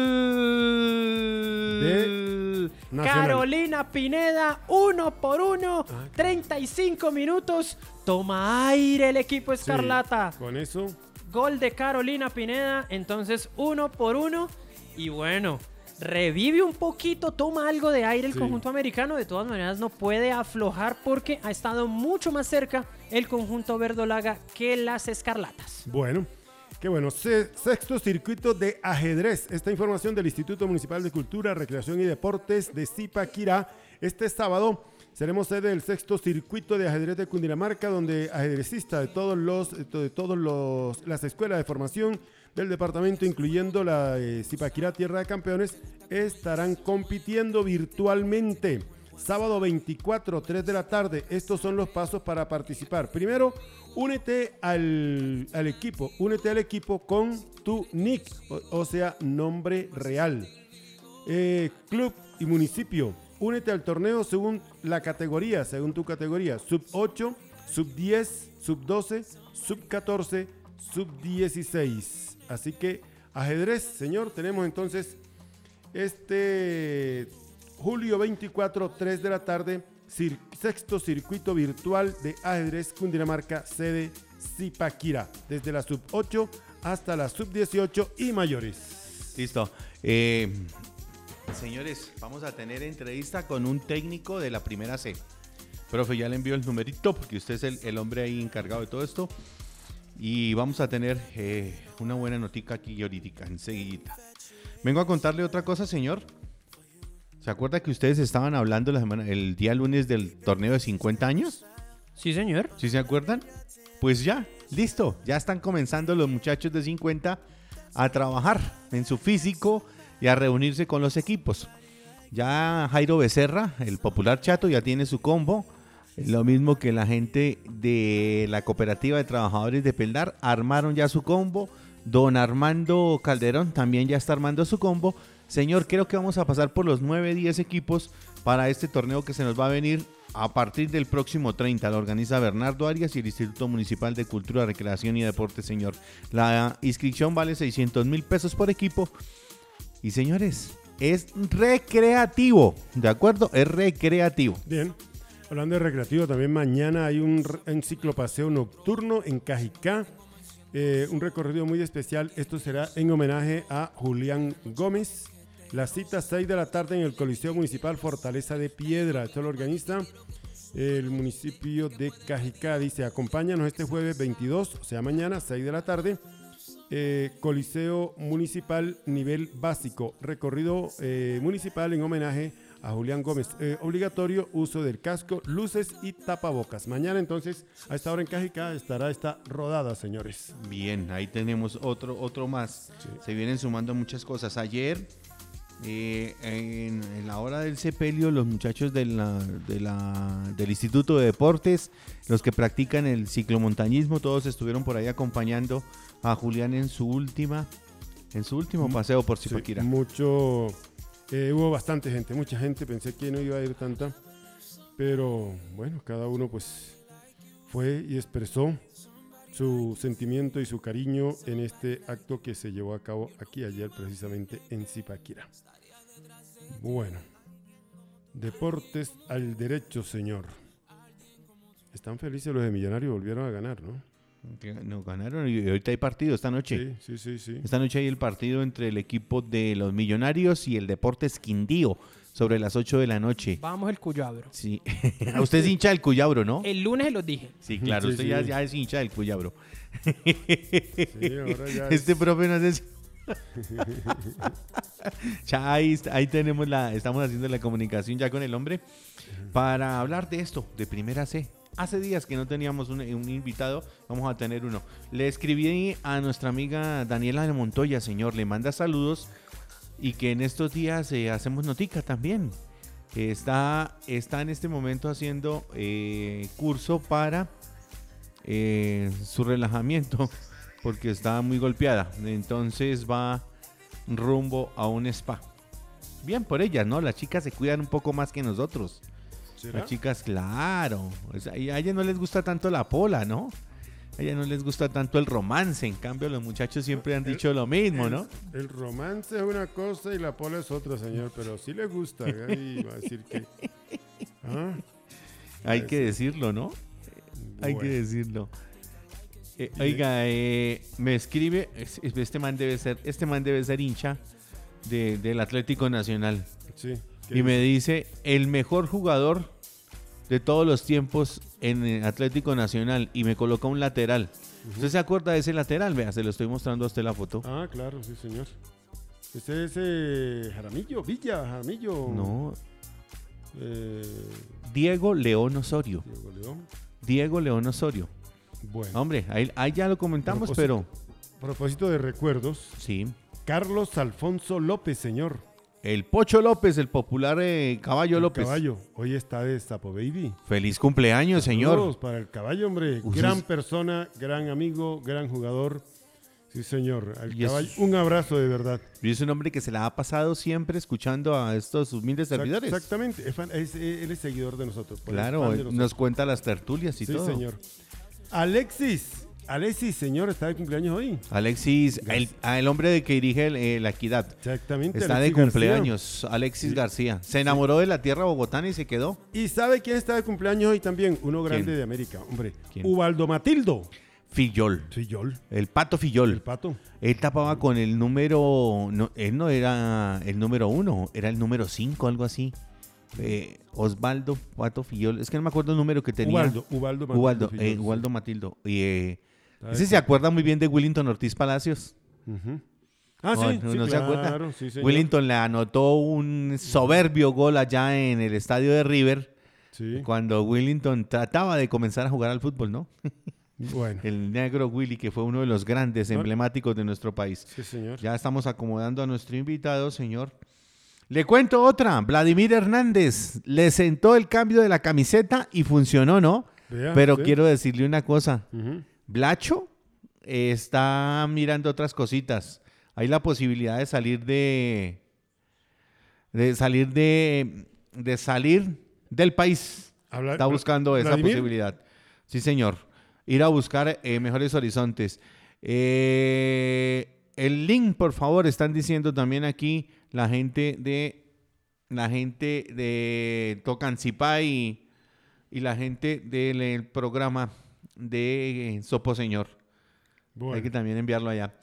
C: Carolina Pineda, uno por uno,
A: Ah,
C: 35 minutos. Toma aire el equipo
A: Sí,
C: Escarlata.
A: con eso,
C: Gol de Carolina Pineda, entonces uno por uno. Y bueno, revive un poquito, toma algo de aire el
A: Sí.
C: conjunto americano. De todas maneras, no puede aflojar porque ha estado mucho más cerca el conjunto verdolaga que las escarlatas.
A: Bueno, qué bueno. Se- sexto circuito de ajedrez. Esta información del Instituto Municipal de Cultura, Recreación y Deportes de Zipaquirá. Este sábado seremos sede del sexto circuito de ajedrez de Cundinamarca, donde ajedrecistas de todos los, de todos los, las escuelas de formación del departamento, incluyendo la eh, Zipaquirá Tierra de Campeones, estarán compitiendo virtualmente. Sábado 24, 3 de la tarde. Estos son los pasos para participar. Primero, únete al, al equipo. Únete al equipo con tu nick, o, o sea, nombre real. Eh, club y municipio. Únete al torneo según la categoría, según tu categoría. Sub 8, sub 10, sub 12, sub 14, sub 16. Así que ajedrez, señor. Tenemos entonces este julio 24, 3 de la tarde, sexto circuito virtual de ajedrez Cundinamarca, sede Zipaquira, desde la sub 8 hasta la sub 18 y mayores.
B: Listo. Eh, señores, vamos a tener entrevista con un técnico de la primera C. Profe, ya le envío el numerito porque usted es el, el hombre ahí encargado de todo esto. Y vamos a tener eh, una buena notica aquí ahorita, enseguida. Vengo a contarle otra cosa, señor. ¿Se acuerda que ustedes estaban hablando la semana, el día lunes del torneo de 50 años?
C: Sí, señor.
B: ¿Sí se acuerdan? Pues ya, listo. Ya están comenzando los muchachos de 50 a trabajar en su físico y a reunirse con los equipos. Ya Jairo Becerra, el popular chato, ya tiene su combo. Lo mismo que la gente de la cooperativa de trabajadores de Peldar armaron ya su combo. Don Armando Calderón también ya está armando su combo. Señor, creo que vamos a pasar por los 9, 10 equipos para este torneo que se nos va a venir a partir del próximo 30. Lo organiza Bernardo Arias y el Instituto Municipal de Cultura, Recreación y Deporte, señor. La inscripción vale 600 mil pesos por equipo. Y señores, es recreativo, ¿de acuerdo? Es recreativo.
A: Bien. Hablando de recreativo, también mañana hay un, r- un ciclopaseo nocturno en Cajicá. Eh, un recorrido muy especial. Esto será en homenaje a Julián Gómez. La cita 6 de la tarde en el Coliseo Municipal Fortaleza de Piedra. Esto lo organiza el municipio de Cajicá. Dice, acompáñanos este jueves 22, o sea, mañana, 6 de la tarde. Eh, Coliseo Municipal Nivel Básico. Recorrido eh, municipal en homenaje a Julián Gómez. Eh, obligatorio uso del casco, luces y tapabocas. Mañana entonces, a esta hora en Cajicá, estará esta rodada, señores.
B: Bien, ahí tenemos otro, otro más.
A: Sí.
B: Se vienen sumando muchas cosas. Ayer, eh, en, en la hora del sepelio, los muchachos de la- de la- del Instituto de Deportes, los que practican el ciclomontañismo, todos estuvieron por ahí acompañando a Julián en su última, en su último paseo por
A: Sí,
B: Zipaquirá.
A: mucho, eh, hubo bastante gente, mucha gente. Pensé que no iba a ir tanta. Pero bueno, cada uno pues fue y expresó su sentimiento y su cariño en este acto que se llevó a cabo aquí ayer precisamente en Zipaquirá. Bueno, deportes al derecho, señor. Están felices los de Millonarios, volvieron a ganar, ¿no?
B: No ganaron y ahorita hay partido esta noche.
A: Sí, sí, sí, sí.
B: Esta noche hay el partido entre el equipo de los Millonarios y el Deportes Quindío. sobre las 8 de la noche.
C: Vamos el Cuyabro.
B: Sí. usted es hincha del Cuyabro, ¿no?
C: El lunes los dije.
B: Sí, claro,
A: Sí,
B: usted
A: sí.
B: Ya, ya es hincha del Cuyabro.
A: Sí, ahora ya
B: Este
A: es-
B: profe no es... ya ahí, está- ahí tenemos la, estamos haciendo la comunicación ya con el hombre para hablar de esto, de primera C. Hace días que no teníamos un, invitado, vamos a tener uno. Le escribí a nuestra amiga Daniela de Montoya, señor, le manda saludos y que en estos días eh, hacemos notica también. Está, está en este momento haciendo eh, curso para eh, su relajamiento porque está muy golpeada. Entonces va rumbo a un spa. Bien por ellas, ¿no? Las chicas se cuidan un poco más que nosotros.
A: ¿Será?
B: Las chicas, claro. O sea, y a ellas no les gusta tanto la pola, ¿no? A ellas no les gusta tanto el romance. En cambio, los muchachos siempre han dicho lo mismo, ¿no?
A: El romance es una cosa y la pola es otra, señor, pero sí le gusta. Ahí va a decir que. Ah,
B: Hay que decirlo, ¿no? Hay que decirlo. Eh, oiga, eh, me escribe, es- es- este man debe ser, este man debe ser hincha de- del Atlético Nacional.
A: Sí. ¿Qué
B: Y me dice, el mejor jugador de todos los tiempos en Atlético Nacional. Y me coloca un lateral. ¿Usted se acuerda de ese lateral? Vea, se lo estoy mostrando a usted la foto.
A: Ah, claro, sí, señor. Este es eh, Jaramillo, Villa, Jaramillo.
B: No,
A: Eh,
B: Diego León Osorio.
A: Diego León.
B: Diego León Osorio.
A: Bueno,
B: Hombre, ahí, ahí ya lo comentamos,
A: Propósito.
B: pero
A: a propósito de recuerdos,
B: sí.
A: Carlos Alfonso López, señor.
B: El Pocho López, el popular eh, Caballo
A: El
B: López.
A: Caballo. Hoy está de Sapo Baby.
B: Feliz cumpleaños, señor.
A: Saludos para el caballo, hombre.
B: Usted
A: gran
B: es-
A: persona, gran amigo, gran jugador. Sí, señor. Al
B: Y es-
A: caballo, un abrazo de verdad.
B: Y es un hombre que se la ha pasado siempre escuchando a estos humildes
A: Exact-
B: servidores.
A: Exactamente. Es fan- es- eh, él es seguidor de nosotros. pues, es
B: Claro,
A: fan de
B: él
A: nosotros.
B: nos cuenta las tertulias y
A: Sí,
B: todo.
A: señor. Alexis. Alexis, señor, está de cumpleaños hoy.
B: Alexis, el, ah, el hombre de que dirige el, eh, la equidad.
A: Exactamente.
B: Está de
A: García.
B: cumpleaños, Alexis García. Se enamoró de la tierra bogotana y se quedó.
A: ¿Y sabe quién está de cumpleaños hoy también? Uno grande
B: ¿Quién?
A: de América, hombre.
B: ¿Quién?
A: Ubaldo Matildo.
B: Fillol,
A: Fillol.
B: el pato Fillol.
A: El pato.
B: Él tapaba con el número. No, él no era el número uno, era el número cinco, algo así. Eh, Osvaldo Pato Fillol. Es que no me acuerdo el número que tenía.
A: Ubaldo. Ubaldo Matildo.
B: Ubaldo, eh. Ubaldo Matildo. Y, eh, Ese se acuerda muy bien de Willington Ortiz Palacios.
A: Ah,
B: No,
A: sí,
B: no,
A: sí,
B: no se
A: sí, señor.
B: Willington le anotó un soberbio gol allá en el estadio de River
A: Sí,
B: cuando Willington trataba de comenzar a jugar al fútbol, ¿no?
A: bueno.
B: El negro Willy, que fue uno de los grandes emblemáticos de nuestro país.
A: Sí, señor.
B: Ya estamos acomodando a nuestro invitado, señor. Le cuento otra. Vladimir Hernández le sentó el cambio de la camiseta y funcionó, ¿no?
A: Vea,
B: Pero
A: sí.
B: quiero decirle una cosa.
A: Ujú.
B: Blacho eh, está mirando otras cositas. Hay la posibilidad de salir de. de salir de. de salir del país.
A: Habla-
B: Está buscando esa
A: Vladimir,
B: posibilidad. Sí, señor. Ir a buscar eh, mejores horizontes. Eh, el link, por favor, están diciendo también aquí la gente de la gente de Tocancipá y, y la gente del programa de eh, Sopo Señor.
A: Bueno.
B: Hay que también enviarlo allá.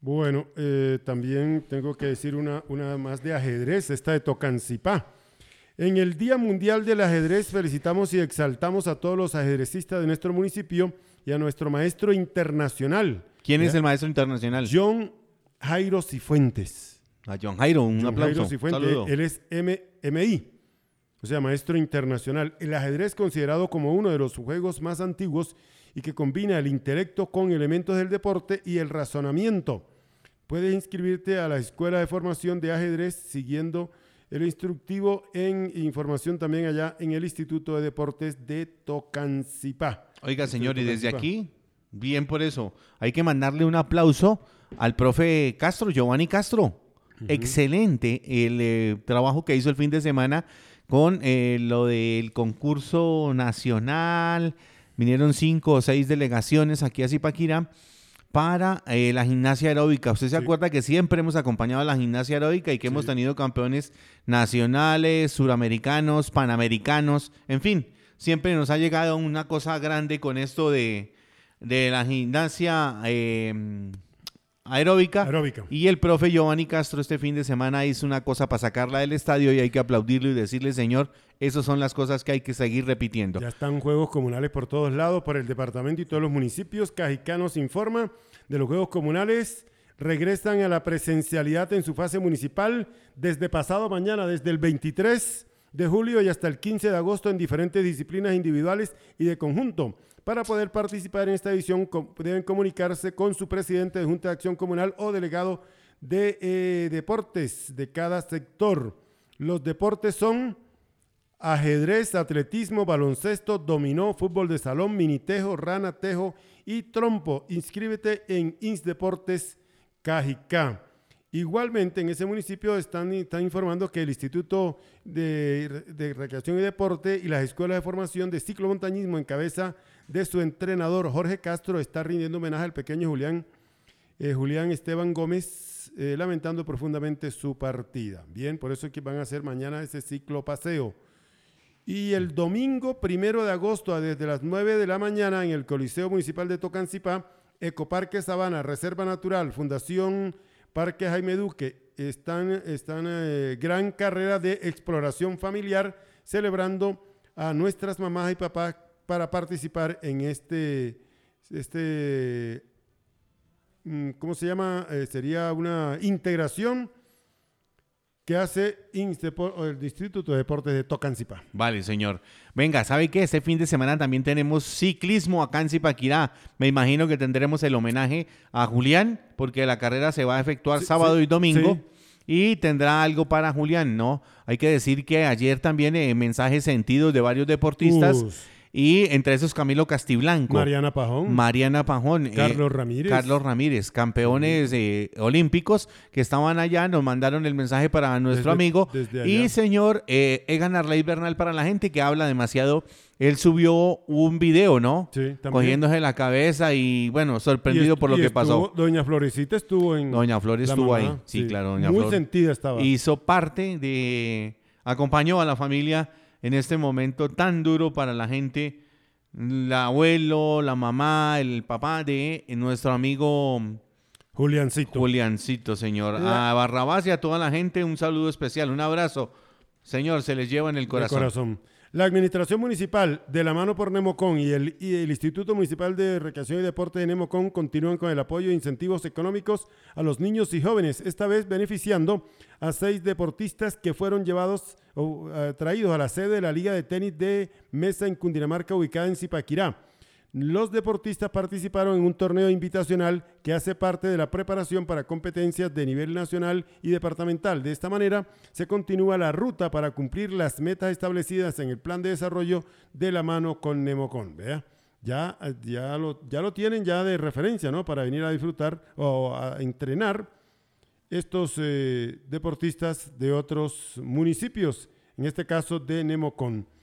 A: Bueno, eh, también tengo que decir una, una más de ajedrez, esta de Tocancipá. En el Día Mundial del Ajedrez felicitamos y exaltamos a todos los ajedrecistas de nuestro municipio y a nuestro maestro internacional,
B: ¿Quién es el maestro internacional?
A: John Jairo Cifuentes.
B: A John Jairo, un
A: John
B: aplauso.
A: Jairo Cifuentes,
B: Saludo.
A: Él es MMI, o sea, maestro internacional. El ajedrez considerado como uno de los juegos más antiguos y que combina el intelecto con elementos del deporte y el razonamiento. Puedes inscribirte a la Escuela de Formación de Ajedrez siguiendo el instructivo en información también allá en el Instituto de Deportes de Tocancipá.
B: Oiga, señor, y desde aquí, bien por eso, hay que mandarle un aplauso al profe Castro, Giovanni Castro. Excelente el eh, trabajo que hizo el fin de semana con eh, lo del concurso nacional. Vinieron cinco o seis delegaciones aquí a Zipaquirá para eh, la gimnasia aeróbica. Usted se
A: Sí.
B: acuerda que siempre hemos acompañado a la gimnasia aeróbica y que hemos tenido campeones nacionales, suramericanos, panamericanos, en fin, siempre nos ha llegado una cosa grande con esto de, de la gimnasia eh, aeróbica.
A: Aeróbica.
B: Y el profe Giovanni Castro este fin de semana hizo una cosa para sacarla del estadio y hay que aplaudirlo y decirle, señor, esas son las cosas que hay que seguir repitiendo.
A: Ya están juegos comunales por todos lados, por el departamento y todos los municipios. Cajicanos informa de los juegos comunales. Regresan a la presencialidad en su fase municipal desde pasado mañana, desde el 23 de julio y hasta el 15 de agosto en diferentes disciplinas individuales y de conjunto. Para poder participar en esta edición deben comunicarse con su presidente de Junta de Acción Comunal o delegado de eh, deportes de cada sector. Los deportes son ajedrez, atletismo, baloncesto, dominó, fútbol de salón, minitejo, rana, tejo y trompo. Inscríbete en Insdeportes Cajicá. Igualmente, en ese municipio están, están informando que el Instituto de, de Recreación y Deporte y las escuelas de formación de ciclomontañismo en cabeza de su entrenador Jorge Castro está rindiendo homenaje al pequeño Julián, eh, Julián Esteban Gómez, eh, lamentando profundamente su partida. Bien, por eso es que van a hacer mañana ese ciclo paseo. Y el domingo primero de agosto, desde las 9 de la mañana, en el Coliseo Municipal de Tocancipá, Ecoparque Sabana, Reserva Natural, Fundación Parque Jaime Duque, están, están eh, gran carrera de exploración familiar, celebrando a nuestras mamás y papás para participar en este, este mm, ¿cómo se llama? Eh, sería una integración que hace el Distrito de Deportes de Tocancipá.
B: Vale, señor. Venga, ¿sabe qué? Este fin de semana también tenemos ciclismo acá en Zipaquirá. Me imagino que tendremos el homenaje a Julián, porque la carrera se va a efectuar
A: Sí,
B: sábado
A: sí,
B: y domingo.
A: sí.
B: Y tendrá algo para Julián, ¿no? Hay que decir que ayer también eh, mensajes sentidos de varios deportistas. Y entre esos Camilo Castiblanco.
A: Mariana Pajón.
B: Mariana Pajón. eh,
A: Carlos Ramírez.
B: Carlos Ramírez, campeones eh, olímpicos que estaban allá, nos mandaron el mensaje para nuestro
A: Desde-
B: amigo.
A: desde
B: Y señor eh, Egan Arley Bernal, para la gente que habla demasiado, él subió un video, ¿no?
A: Sí, también.
B: Cogiéndose la cabeza y bueno, sorprendido
A: Y
B: por lo que
A: estuvo-
B: pasó.
A: Doña Florecita estuvo en.
B: Doña Flor
A: la
B: estuvo
A: mamá,
B: ahí. Sí, claro, doña
A: Muy
B: Flor.
A: sentida estaba.
B: Hizo parte de. Acompañó a la familia en este momento tan duro para la gente. El abuelo, la mamá, el papá de nuestro amigo
A: Juliancito.
B: Juliancito, señor.
A: La-
B: A Barrabás y a toda la gente un saludo especial, un abrazo. Señor, se les lleva en el corazón.
A: La Administración Municipal, de la mano por Nemocon y el, Instituto Municipal de Recreación y Deporte de Nemocon continúan con el apoyo e incentivos económicos a los niños y jóvenes, esta vez beneficiando a seis deportistas que fueron llevados o eh, traídos a la sede de la Liga de Tenis de Mesa en Cundinamarca, ubicada en Zipaquirá. Los deportistas participaron en un torneo invitacional que hace parte de la preparación para competencias de nivel nacional y departamental. De esta manera, se continúa la ruta para cumplir las metas establecidas en el plan de desarrollo de la mano con Nemocon. Vea, ya, ya, lo, ya lo tienen ya de referencia, ¿no? Para venir a disfrutar o a entrenar estos eh, deportistas de otros municipios, en este caso de Nemocon.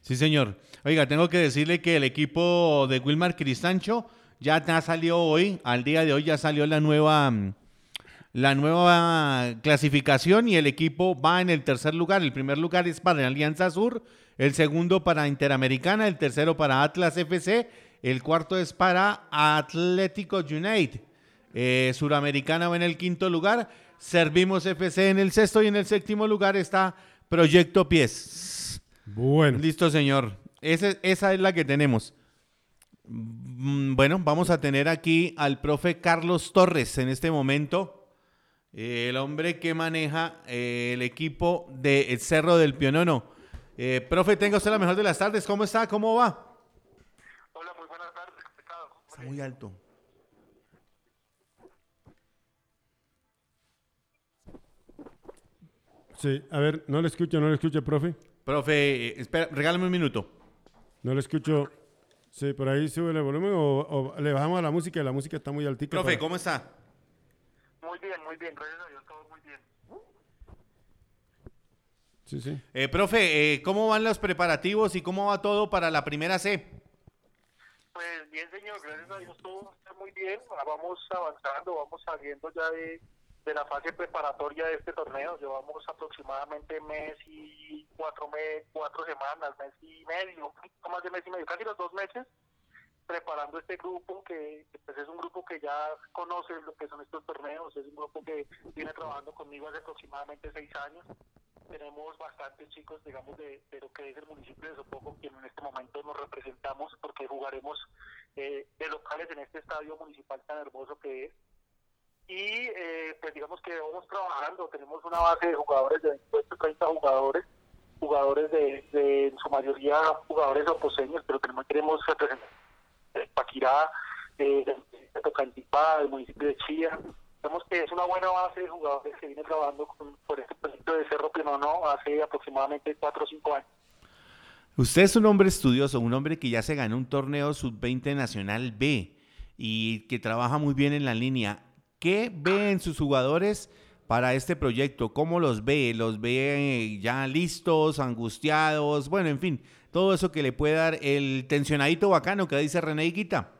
B: Sí, señor. Oiga, tengo que decirle que el equipo de Wilmar Cristancho ya, salió hoy, al día de hoy ya salió la nueva, mm, la nueva clasificación y el equipo va en el tercer lugar. El primer lugar es para Alianza Sur, el segundo para Interamericana, el tercero para Atlas FC, el cuarto es para Atlético United. Eh, Suramericana va en el quinto lugar, Servimos FC en el sexto y en el séptimo lugar está Proyecto Pies.
A: Bueno,
B: Listo, señor. Ese- esa es la que tenemos. Mm, Bueno, vamos a tener aquí al profe Carlos Torres en este momento. eh, el hombre que maneja eh, el equipo del Cerro del Pionono. Eh, profe, tenga usted la mejor de las tardes. ¿Cómo está? ¿Cómo va?
G: Hola, muy buenas tardes.
B: Está muy alto.
A: sí, a ver, no le escucho, no le escucho, profe.
B: Profe, eh, espera, regálame un minuto.
A: No le escucho. Sí, por ahí sube el volumen o, o le bajamos a la música, la música está muy altica.
B: Profe,
A: para-
B: ¿cómo está?
G: Muy bien, muy bien. Gracias a Dios, todo muy bien.
A: Sí, sí.
B: Eh, profe, eh, ¿cómo van los preparativos y cómo va todo para la primera C?
G: Pues bien, señor. Gracias a Dios, todo está muy bien. Vamos avanzando, vamos saliendo ya de, de la fase preparatoria de este torneo. Llevamos aproximadamente mes y cuatro, mes, cuatro semanas, mes y medio, un más de mes y medio, casi los dos meses preparando este grupo que, pues es un grupo que ya conoce lo que son estos torneos, es un grupo que viene trabajando conmigo hace aproximadamente seis años. Tenemos bastantes chicos, digamos, de, de lo que es el municipio de Sopoco, quien en este momento nos representamos porque jugaremos eh, de locales en este estadio municipal tan hermoso que es. Y eh, pues digamos que vamos trabajando, tenemos una base de jugadores de 28, 30 jugadores, jugadores de, de en su mayoría jugadores oposeños, pero también queremos representar Paquirá, eh, de Tocantipá, del municipio de Chía. Vemos que es una buena base de jugadores que viene trabajando con, por este proyecto de Cerro Pinono hace aproximadamente 4 o 5 años.
B: Usted es un hombre estudioso, un hombre que ya se ganó un torneo sub-20 nacional B y que trabaja muy bien en la línea. ¿Qué ve en sus jugadores para este proyecto? ¿Cómo los ve? ¿Los ve ya listos, angustiados? Bueno, en fin, todo eso que le puede dar el tensionadito bacano que dice René Higuita.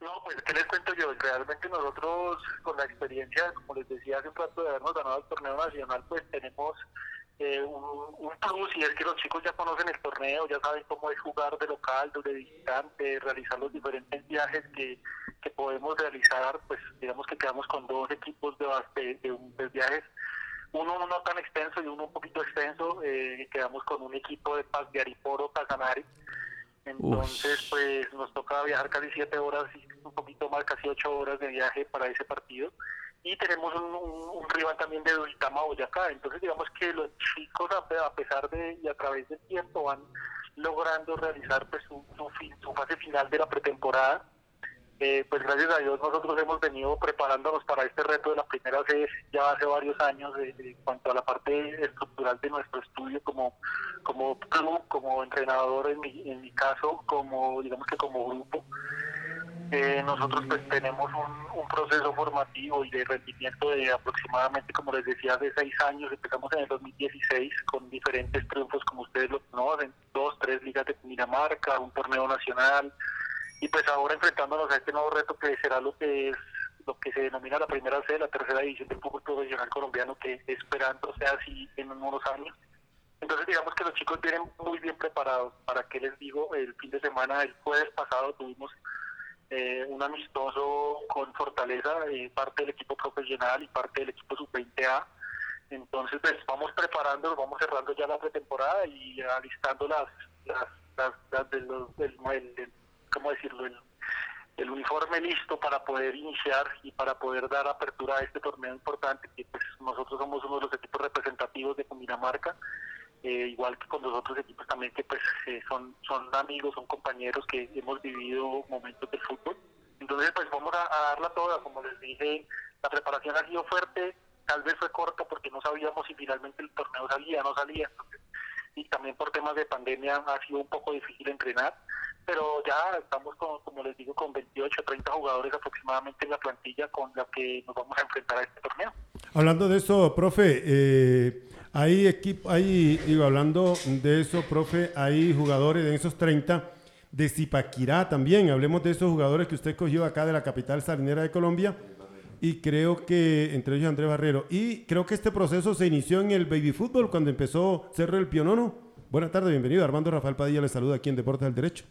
G: No, pues ¿qué les cuento yo? Realmente nosotros con la experiencia, como les decía hace un rato de habernos ganado el torneo nacional, pues tenemos eh, un, un plus y es que los chicos ya conocen el torneo, ya saben cómo es jugar de local, de visitante, realizar los diferentes viajes que, que podemos realizar, pues digamos que quedamos con dos equipos de, de, de, de viajes uno no tan extenso y uno un poquito extenso, eh, quedamos con un equipo de Paz de Ariporo, Casanare. Entonces, Uf. pues nos toca viajar casi siete horas y un poquito más, casi ocho horas de viaje para ese partido. Y tenemos un, rival también de Duitama, Boyacá. Entonces, digamos que los chicos, a, pesar de y a través del tiempo, van logrando realizar pues su, fin, su fase final de la pretemporada eh, pues gracias a Dios nosotros hemos venido preparándonos para este reto de la primera vez ya hace varios años de, cuanto a la parte estructural de nuestro estudio como como club, como entrenador en mi, en mi caso, como digamos que como grupo. Eh, nosotros pues tenemos un, un, proceso formativo y de rendimiento de aproximadamente, como les decía, de seis años. Empezamos en el 2016 con diferentes triunfos, como ustedes lo conocen, dos, tres ligas de Dinamarca, un torneo nacional, y pues ahora enfrentándonos a este nuevo reto que será lo que es lo que se denomina la primera C, la tercera división del fútbol profesional colombiano, que esperando sea así en unos años. Entonces digamos que los chicos vienen muy bien preparados. ¿Para qué les digo? El fin de semana, el jueves pasado tuvimos eh, un amistoso con Fortaleza, eh, parte del equipo profesional y parte del equipo sub-20A. Entonces pues vamos preparando, vamos cerrando ya la pretemporada y alistando las, las, las, las de los, del, del ¿cómo decirlo? El, el, uniforme listo para poder iniciar y para poder dar apertura a este torneo importante, que pues nosotros somos uno de los equipos representativos de Cundinamarca, eh, igual que con los otros equipos también que pues eh, son, son amigos, son compañeros que hemos vivido momentos del fútbol. Entonces pues vamos a, a darla toda, como les dije, la preparación ha sido fuerte, tal vez fue corta porque no sabíamos si finalmente el torneo salía o no salía. Entonces, y también por temas de pandemia ha sido un poco difícil entrenar, pero ya estamos, con, como les digo, con 28 o 30 jugadores aproximadamente en la plantilla con la que nos vamos a enfrentar a este torneo.
A: Hablando de eso, profe, eh, hay equipo, hay, digo, hablando de eso, profe, hay jugadores de esos 30 de Zipaquirá también. Hablemos de esos jugadores que usted cogió acá de la capital salinera de Colombia. Y creo que, entre ellos Andrés Barrero. Y creo que este proceso se inició en el baby fútbol cuando empezó Cerro del Pionono. Buenas tardes, bienvenido. Armando Rafael Padilla le saluda aquí en Deportes del Derecho.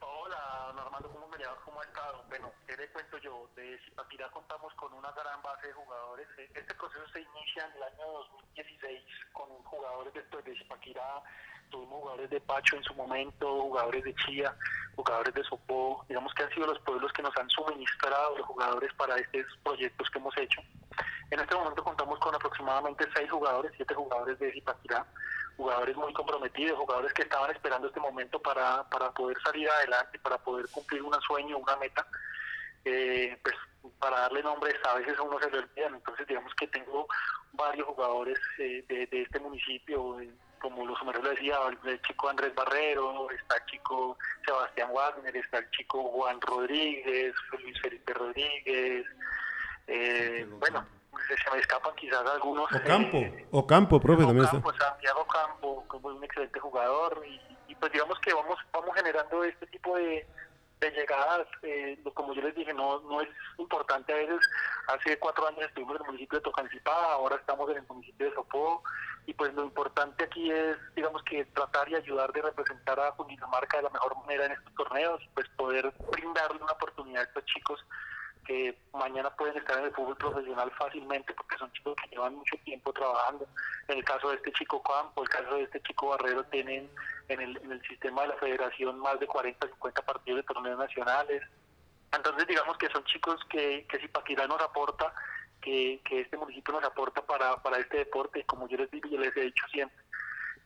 G: Hola, Armando, ¿cómo me llamas? ¿Cómo ha estado? Bueno, ¿qué le cuento yo? De Zipaquirá contamos con una gran base de jugadores. Este proceso se inicia en el año 2016 con jugadores después de Zipaquirá tuvimos jugadores de Pacho en su momento, jugadores de Chía, jugadores de Sopó, digamos que han sido los pueblos que nos han suministrado los jugadores para estos proyectos que hemos hecho. En este momento contamos con aproximadamente seis jugadores, siete jugadores de Zipaquirá, jugadores muy comprometidos, jugadores que estaban esperando este momento para, para poder salir adelante, para poder cumplir un sueño, una meta. Eh, pues para darle nombres a veces a uno se le olvidan, entonces digamos que tengo varios jugadores eh, de, de, este municipio, como los Sumeros decía, el chico Andrés Barrero, está el chico Sebastián Wagner, está el chico Juan Rodríguez, Luis Felipe Rodríguez, eh, bueno, se me escapan quizás algunos.
A: Ocampo, eh, Ocampo, profe,
G: también está. Santiago Campo, como un excelente jugador, y, y, pues digamos que vamos, vamos generando este tipo de, de llegadas, eh, como yo les dije, no, no es importante a veces. Hace cuatro años estuvimos en el municipio de Tocancipá, ahora estamos en el municipio de Sopó, y pues lo importante aquí es, digamos que tratar y ayudar de representar a Cundinamarca de la mejor manera en estos torneos, pues poder brindarle una oportunidad a estos chicos que mañana pueden estar en el fútbol profesional fácilmente porque son chicos que llevan mucho tiempo trabajando. En el caso de este chico Campo, el caso de este chico Barrero, tienen en el, en el sistema de la federación más de 40, 50 partidos de torneos nacionales. Entonces digamos que son chicos que, que si Paquirá nos aporta, que, que este municipio nos aporta para, para este deporte, como yo les, digo, yo les he dicho siempre.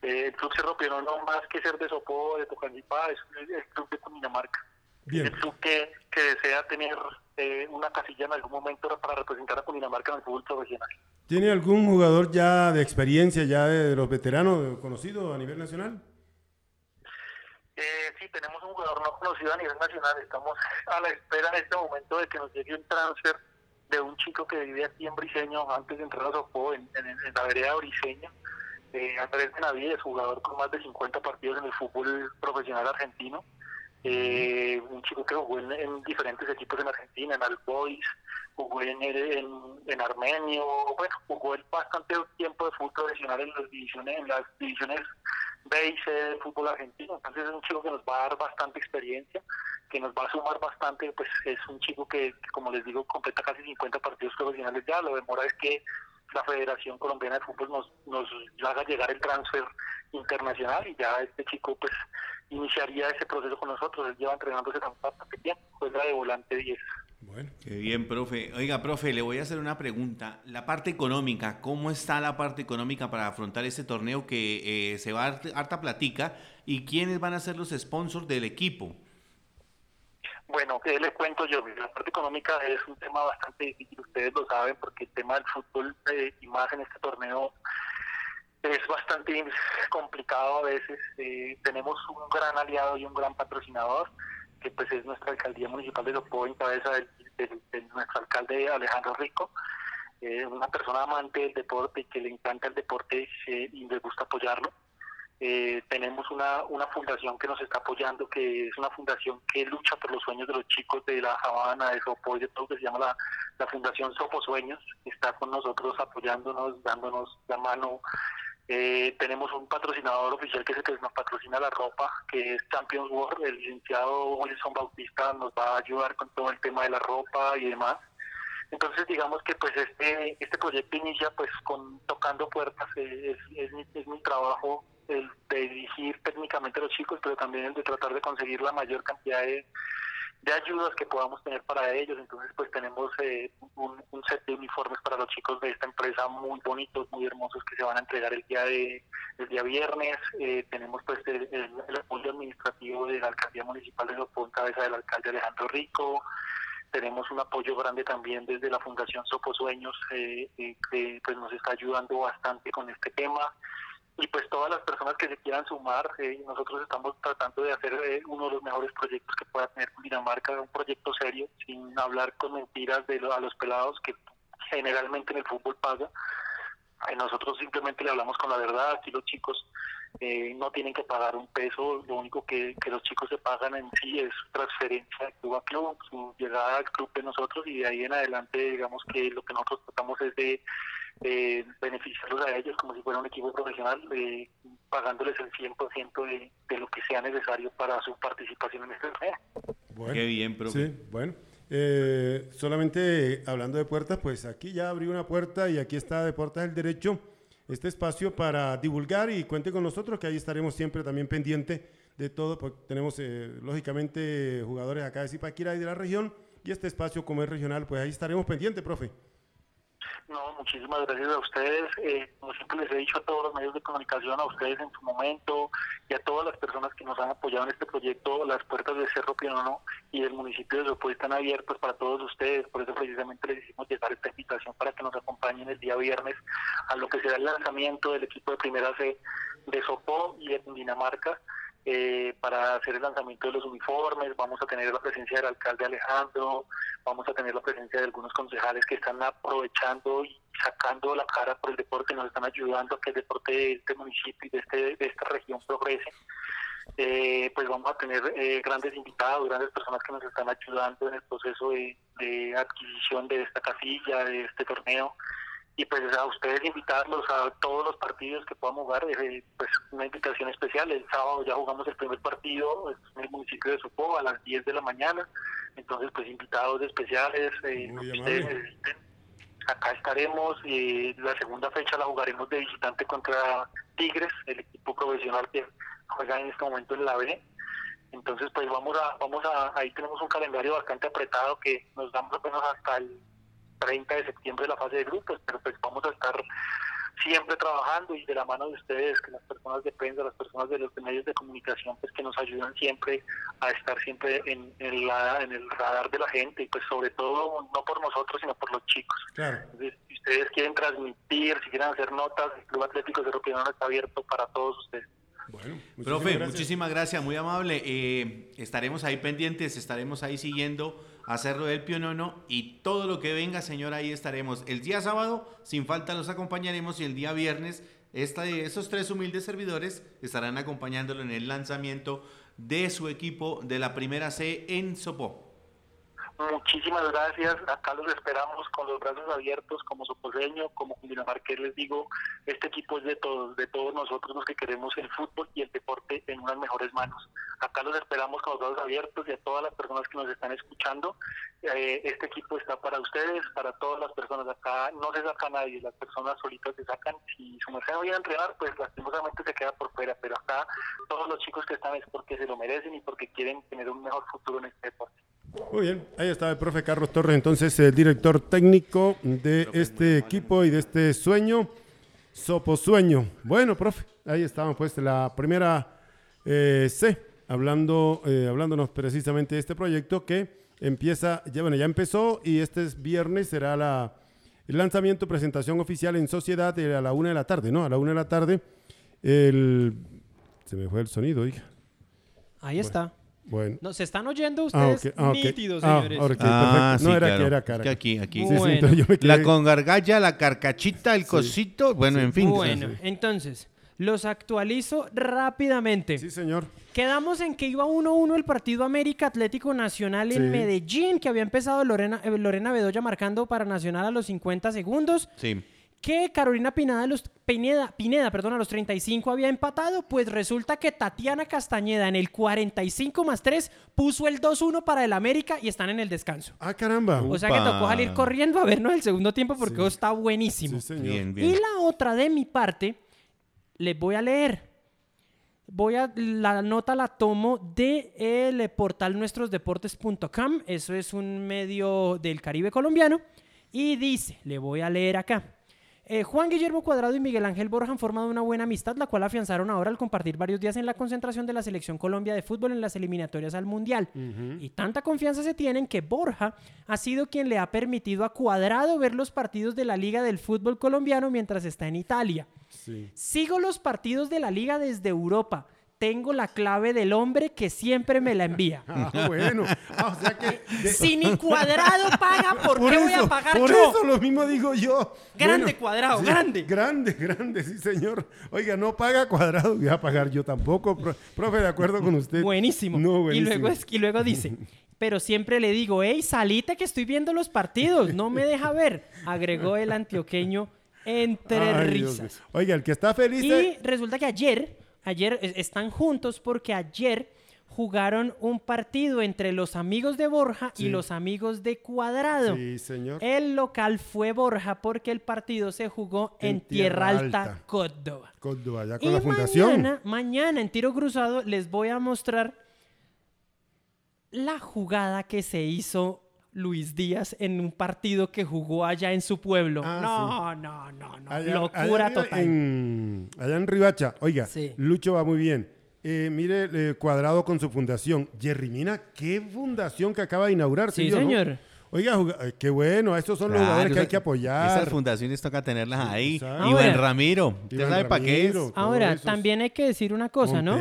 G: Eh, el Club Cerro Piano no más que ser de Sopó, de Tocancipá, es el Club de Cundinamarca.
A: Bien.
G: El club que, que desea tener eh, una casilla en algún momento para representar a Cundinamarca en el fútbol profesional.
A: ¿Tiene algún jugador ya de experiencia, ya de los veteranos conocido a nivel nacional?
G: Eh, sí, tenemos un jugador no conocido a nivel nacional. Estamos a la espera en este momento de que nos llegue un transfer de un chico que vivía aquí en Briseño antes de entrar a Sopó, en, en, en la vereda Briseña. Eh, Andrés Benavides, jugador con más de 50 partidos en el fútbol profesional argentino. Eh, un chico que jugó en, en, diferentes equipos en Argentina, en Albois, jugó en, en, en Armenio, bueno, jugó el bastante tiempo de fútbol profesional en las divisiones, en las divisiones B y C del fútbol argentino, entonces es un chico que nos va a dar bastante experiencia, que nos va a sumar bastante, pues es un chico que, que como les digo, completa casi 50 partidos profesionales ya, lo demora es que la Federación Colombiana de Fútbol nos, nos haga llegar el transfer internacional y ya este chico pues iniciaría ese proceso con nosotros. Él lleva entrenándose tan bastante tiempo, juega de volante 10.
B: Bueno. Qué bien, profe. Oiga, profe, le voy a hacer una pregunta. La parte económica, ¿cómo está la parte económica para afrontar este torneo que eh, se va a dar harta platica? ¿Y quiénes van a ser los sponsors del equipo?
G: Bueno, ¿qué les cuento yo? La parte económica es un tema bastante difícil, ustedes lo saben, porque el tema del fútbol eh, y más en este torneo es bastante complicado a veces. Eh, tenemos un gran aliado y un gran patrocinador, que pues es nuestra alcaldía municipal de Sopó en cabeza de, nuestro alcalde Alejandro Rico. Eh, una persona amante del deporte y que le encanta el deporte eh, y le gusta apoyarlo. Eh, tenemos una, una fundación que nos está apoyando, que es una fundación que lucha por los sueños de los chicos de la Habana, de Sopó y de todo, que se llama la, la Fundación Sopo Sueños, está con nosotros apoyándonos, dándonos la mano. Eh, tenemos un patrocinador oficial que es el que nos patrocina la ropa, que es Champions World, el licenciado Wilson Bautista nos va a ayudar con todo el tema de la ropa y demás. Entonces digamos que pues este este proyecto inicia pues con tocando puertas, es, es, mi, es mi trabajo el de dirigir técnicamente a los chicos, pero también el de tratar de conseguir la mayor cantidad de, de ayudas que podamos tener para ellos. Entonces, pues tenemos eh, un, set de uniformes para los chicos de esta empresa muy bonitos, muy hermosos que se van a entregar el día de el día viernes. Eh, tenemos pues el, apoyo administrativo de la alcaldía municipal de Sopó cabeza del alcalde Alejandro Rico. Tenemos un apoyo grande también desde la Fundación Sopo Sueños, eh, que pues nos está ayudando bastante con este tema y pues todas las personas que se quieran sumar, eh, nosotros estamos tratando de hacer eh, uno de los mejores proyectos que pueda tener Dinamarca, un proyecto serio, sin hablar con mentiras de lo, a los pelados que generalmente en el fútbol paga. Eh, nosotros simplemente le hablamos con la verdad, aquí los chicos eh, no tienen que pagar un peso, lo único que, que los chicos se pagan en sí es su transferencia de club a club, su llegada al club de nosotros y de ahí en adelante digamos que lo que nosotros tratamos es de eh, beneficiarlos a ellos como si fuera un equipo profesional, eh, pagándoles el 100% de, de lo que sea necesario para su participación en este torneo.
B: Bueno, Qué bien, profe.
A: Sí, bueno. Eh, solamente hablando de puertas, pues aquí ya abrí una puerta y aquí está de Puertas del Derecho, este espacio para divulgar y cuente con nosotros, que ahí estaremos siempre también pendiente de todo, porque tenemos eh, lógicamente jugadores acá de Zipaquirá y de la región, y este espacio como es regional, pues ahí estaremos pendientes, profe.
G: No, muchísimas gracias a ustedes. Eh, como siempre les he dicho a todos los medios de comunicación, a ustedes en su momento y a todas las personas que nos han apoyado en este proyecto, las puertas de Cerro Pionono y del municipio de Sopó están abiertas para todos ustedes. Por eso precisamente les hicimos llegar esta invitación para que nos acompañen el día viernes a lo que será el lanzamiento del equipo de primera C de Sopó y de Dinamarca. Eh, para hacer el lanzamiento de los uniformes, vamos a tener la presencia del alcalde Alejandro, vamos a tener la presencia de algunos concejales que están aprovechando y sacando la cara por el deporte, nos están ayudando a que el deporte de este municipio y de, este, de esta región progrese. Eh, pues vamos a tener eh, grandes invitados, grandes personas que nos están ayudando en el proceso de, de adquisición de esta casilla, de este torneo. Y pues a ustedes invitarlos a todos los partidos que podamos jugar, eh, pues una invitación especial. El sábado ya jugamos el primer partido en el municipio de Sopó a las 10 de la mañana. Entonces, pues invitados especiales, eh, ustedes necesiten. Acá estaremos y la segunda fecha la jugaremos de visitante contra Tigres, el equipo profesional que juega en este momento en la B. Entonces, pues vamos a, vamos a, ahí tenemos un calendario bastante apretado que nos da más o menos hasta el 30 de septiembre la fase de grupos, pero pues vamos a estar siempre trabajando y de la mano de ustedes, que las personas de prensa, las personas de los medios de comunicación, pues que nos ayudan siempre a estar siempre en, en, la, en el radar de la gente y pues sobre todo no por nosotros, sino por los chicos.
A: Claro.
G: Entonces, si ustedes quieren transmitir, si quieren hacer notas, el Club Atlético Cerro Pinón está abierto para todos ustedes.
A: Bueno, muchísimas
B: Profe,
A: gracias.
B: muchísimas gracias, muy amable. Eh, estaremos ahí pendientes, estaremos ahí siguiendo a Cerro del Pionono y todo lo que venga, señor, ahí estaremos. El día sábado, sin falta, los acompañaremos y el día viernes, esta, esos tres humildes servidores estarán acompañándolo en el lanzamiento de su equipo de la primera C en Sopó.
G: Muchísimas gracias. Acá los esperamos con los brazos abiertos como soposeño, como cundinamarqués. Les digo, este equipo es de todos, de todos nosotros los que queremos el fútbol y el deporte en unas mejores manos. Acá los esperamos con los brazos abiertos y a todas las personas que nos están escuchando. Eh, este equipo está para ustedes, para todas las personas. Acá no se saca nadie, las personas solitas se sacan. Si su merced no viene a entrenar, pues lastimosamente se queda por fuera. Pero acá todos los chicos que están es porque se lo merecen y porque quieren tener un mejor futuro en este deporte.
A: Muy bien, ahí está el profe Carlos Torres, entonces el director técnico de este equipo y de este sueño, Soposueño. Bueno, profe, ahí estamos pues la primera eh, C, hablando, eh, hablándonos precisamente de este proyecto que empieza, ya, bueno, ya empezó y este es viernes será la, el lanzamiento, presentación oficial en sociedad eh, a la una de la tarde, ¿no? A la una de la tarde, el... Se me fue el sonido, hija.
C: Ahí está.
A: Bueno.
C: No, se están oyendo
A: Ah,
C: ustedes
A: ah, ok.
C: nítidos,
A: Ah,
C: señores.
A: ok, perfecto. No, era que era
B: Es
A: cara.
B: que aquí, aquí.
A: Sí, sí,
C: Bueno.
A: entonces yo me
B: La
A: quedé-
B: con gargalla, la carcachita, el cosito, bueno, en fin.
C: Bueno, entonces, los actualizo rápidamente.
A: Sí, señor.
C: Quedamos en que iba 1-1 el partido América Atlético Nacional en
A: Sí.
C: Medellín, que había empezado Lorena, eh, Lorena Bedoya marcando para Nacional a los 50 segundos.
B: Sí.
C: Que Carolina Pineda, a los, Pineda, Pineda perdón, a los 35 había empatado, pues resulta que Tatiana Castañeda en el 45 más 3 puso el 2-1 para el América y están en el descanso.
A: Ah, caramba.
C: O sea que
B: Upa.
C: tocó salir corriendo a vernos el segundo tiempo porque
A: Sí.
C: eso está buenísimo.
A: Sí, señor.
B: Bien,
C: Y la otra de mi parte, les voy a leer. Voy a, la nota la tomo de el portal nuestrosdeportes.com. Eso es un medio del Caribe colombiano. Y dice, le voy a leer acá. Eh, Juan Guillermo Cuadrado y Miguel Ángel Borja han formado una buena amistad, la cual afianzaron ahora al compartir varios días en la concentración de la selección Colombia de fútbol en las eliminatorias al Mundial. Y tanta confianza se tienen que Borja ha sido quien le ha permitido a Cuadrado ver los partidos de la Liga del Fútbol Colombiano mientras está en Italia.
A: Sí.
C: Sigo los partidos de la Liga desde Europa. Tengo la clave del hombre que siempre me la envía.
A: Ah, bueno. Ah, o sea que. de-
C: Si ni Cuadrado paga, ¿por,
A: por
C: qué
A: eso,
C: voy a pagar
A: por
C: yo?
A: eso lo mismo digo yo.
C: Grande Cuadrado, grande.
A: Grande, grande, sí, señor. Oiga, no paga cuadrado, voy a pagar yo tampoco. pro- profe, de acuerdo con usted.
C: Buenísimo.
A: No,
C: Y, luego es- y luego dice, pero siempre le digo, hey, salite que estoy viendo los partidos, no me deja ver, agregó el antioqueño entre
A: Ay,
C: risas.
A: Oiga, el que está feliz.
C: Y resulta que ayer, ayer están juntos porque ayer jugaron un partido entre los amigos de Borja
A: Sí.
C: y los amigos de Cuadrado.
A: Sí, señor.
C: El local fue Borja porque el partido se jugó en, Tierra Alta, Córdoba.
A: Córdoba, ya con
C: Y
A: la fundación.
C: mañana, mañana en tiro cruzado les voy a mostrar la jugada que se hizo Luis Díaz en un partido que jugó allá en su pueblo.
A: Ah,
C: no, no, no, no,
A: Allá-
C: locura
A: allá
C: total.
A: En, allá en Ribacha. Oiga,
C: Sí.
A: Lucho va muy bien. Eh, mire, eh, Cuadrado con su fundación. Jerry Mina, qué fundación que acaba de inaugurar.
C: Sí,
A: yo, no?
C: señor.
A: Oiga, eh, qué bueno. Estos son los
B: Claro,
A: jugadores que hay que apoyar.
B: Esas fundaciones toca tenerlas ahí. Iván Ramiro. ¿Usted sabe para qué es?
C: Ahora, también hay que decir una cosa, ¿no?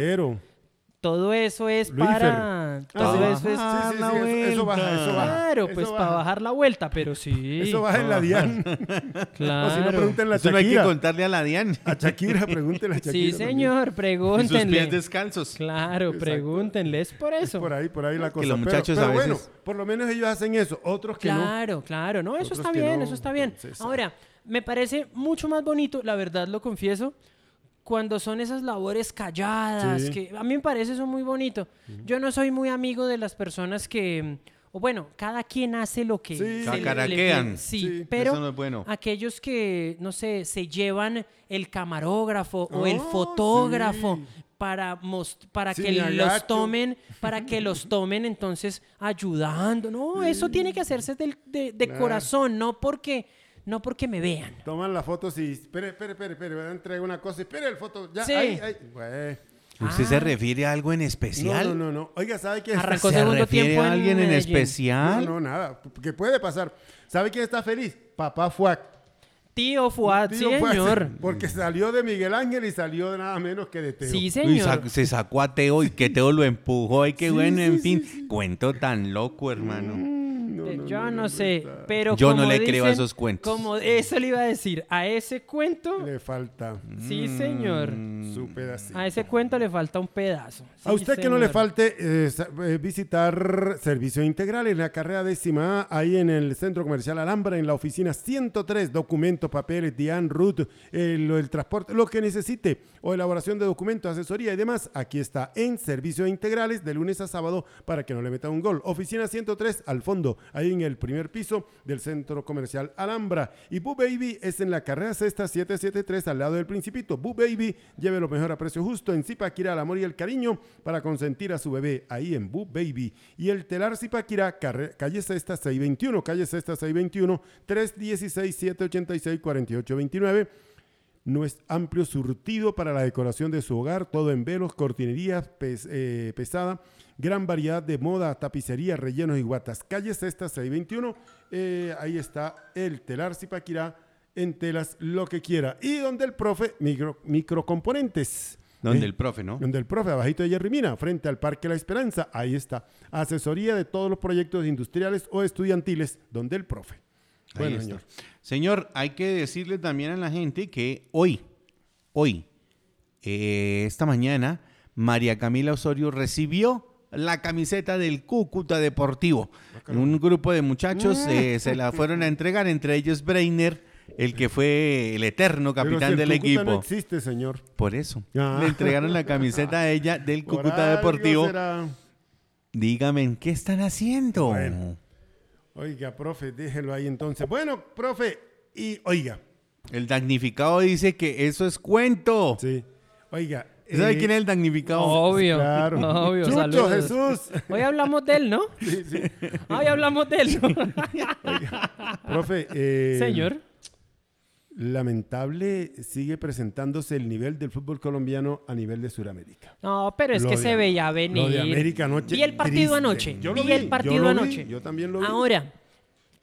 C: Todo eso es
A: Luífer.
C: para... Todo
A: Ah,
C: eso es...
B: Ah,
A: sí, sí,
B: la
A: sí, eso, eso baja, eso baja.
C: Claro,
A: Eso
C: pues
A: baja.
C: para bajar la vuelta, pero sí.
A: Eso baja en la DIAN.
C: Claro.
A: O si no, pregúntenle a
B: Eso no hay que
A: Shakira.
B: contarle a la Dian.
A: A Shakira, pregúntenle a Shakira.
C: Sí,
A: también.
C: señor,
B: Y sus pies
C: pregúntenle.
B: descalzos.
C: Claro,
A: Exacto.
C: pregúntenle, es por eso.
A: Por ahí, por ahí la cosa.
B: los
A: Pero-
B: muchachos
A: pero,
B: a
A: bueno,
B: veces-
A: por lo menos ellos hacen eso. Otros que no.
C: Claro, claro, no, eso
A: Otros
C: está
A: que
C: bien,
A: no,
C: eso está bien.
A: entonces,
C: Ahora, me parece mucho más bonito, la verdad lo confieso, cuando son esas labores calladas,
A: Sí.
C: que a mí me parece eso muy bonito. Yo no soy muy amigo de las personas que, o bueno, cada quien hace lo que
A: Sí.
C: se le-
B: Cacaraquean.
C: le- sí,
A: Sí,
C: pero
B: eso no es bueno.
C: aquellos que, no sé, se llevan el camarógrafo o el
A: Oh,
C: fotógrafo
A: sí.
C: para, most- para
A: Sí,
C: que los tomen, para que los tomen entonces ayudando. No, eso tiene que hacerse del- de, de
A: Claro.
C: corazón, no porque, no porque me vean.
A: Toman las fotos y. Espere, espere, espere, espere. Voy a entregar una cosa. Espere el foto. Ya,
C: Sí.
A: ahí, ahí. Güey.
B: ¿Usted
C: Ah.
B: se refiere a algo en especial?
A: no, no, no. Oiga, ¿sabe quién está
C: Arrancó
B: ¿Se refiere
C: tiempo
B: a
C: en
B: alguien en especial?
A: No, no, nada. ¿Qué puede pasar? ¿Sabe quién está feliz? Papá Fuac.
C: Tío Fuad,
A: Tío Fuac,
C: señor.
A: Porque salió de Miguel Ángel y salió de nada menos que de Teo.
C: Sí, señor.
B: sa- se sacó a Teo y que Teo lo empujó y qué
A: Sí,
B: bueno,
A: sí,
B: en
A: sí,
B: fin.
A: sí.
B: Cuento tan loco, hermano.
A: Mm, no, no,
C: Yo
A: no,
C: no,
A: no,
C: sé, pero
B: Yo no
C: como
B: le creo a
C: dicen,
B: esos cuentos.
C: Como eso le iba a decir, a ese cuento,
A: Le falta
C: sí, señor.
A: su pedacito.
C: A ese cuento le falta un pedazo.
A: A usted que no le falte eh, eh, visitar Servicio Integral en la carrera décima A, ahí en el Centro Comercial Alhambra, en la oficina 103, documentos, papeles, DIAN, RUT, lo- el transporte, lo que necesite, o elaboración de documentos, asesoría y demás, aquí está en Servicios Integrales de lunes a sábado para que no le meta un gol. Oficina 103 al fondo, ahí en el primer piso del Centro Comercial Alhambra. Y Boo Baby es en la carrera sexta 773 al lado del Principito. Boo Baby lleve lo mejor a precio justo en Zipaquirá, el amor y el cariño para consentir a su bebé ahí en Boo Baby. Y el telar Zipaquirá, calle sexta 621, calle sexta 621, 316-786-4829. No es amplio surtido para la decoración de su hogar, todo en velos, cortinerías pes- eh, pesada, gran variedad de moda, tapicería, rellenos y guatas. Calle Sexta 621, eh, ahí está el telar Zipaquirá en telas lo que quiera. Y donde el profe, micro, microcomponentes.
B: Donde
A: ¿eh?
B: el profe, ¿no?
A: Donde el profe, abajito de Jerry Mina, frente al Parque La Esperanza, ahí está. Asesoría de todos los proyectos industriales o estudiantiles, donde el profe.
B: Ahí
A: Bueno,
B: está.
A: señor.
B: Señor, hay que decirle también a la gente que hoy, hoy, eh, esta mañana, María Camila Osorio recibió la camiseta del Cúcuta Deportivo. Un grupo de muchachos eh, se la fueron a entregar, entre ellos Breiner, el que fue el eterno
A: Pero
B: capitán
A: si el
B: del
A: Cúcuta
B: equipo.
A: no existe, señor.
B: Por eso,
A: Ah.
B: le entregaron la camiseta a ella del
A: Por
B: Cúcuta Deportivo.
A: será.
B: Dígame, ¿qué están haciendo?
A: Bueno. Oiga, profe, déjelo ahí entonces. Bueno, profe, y oiga,
B: El damnificado dice que eso es cuento.
A: sí, oiga.
B: ¿Sabe
A: eh,
B: quién es el damnificado?
C: Obvio,
A: Claro.
C: obvio.
A: Chucho
C: saludos.
A: Jesús.
C: Hoy hablamos de él, ¿no?
A: Sí, sí.
C: Hoy hablamos de él.
A: Profe, eh,
C: Señor.
A: Lamentable sigue presentándose el nivel del fútbol colombiano a nivel de Sudamérica.
C: No, pero es
A: Lo
C: que
A: de-
C: se veía venir.
A: Lo de América anoche.
C: Vi el partido
A: triste.
C: anoche.
A: Yo lo
C: vi
A: vi,
C: el
A: yo
C: partido
A: vi,
C: anoche.
A: yo también lo vi.
C: Ahora,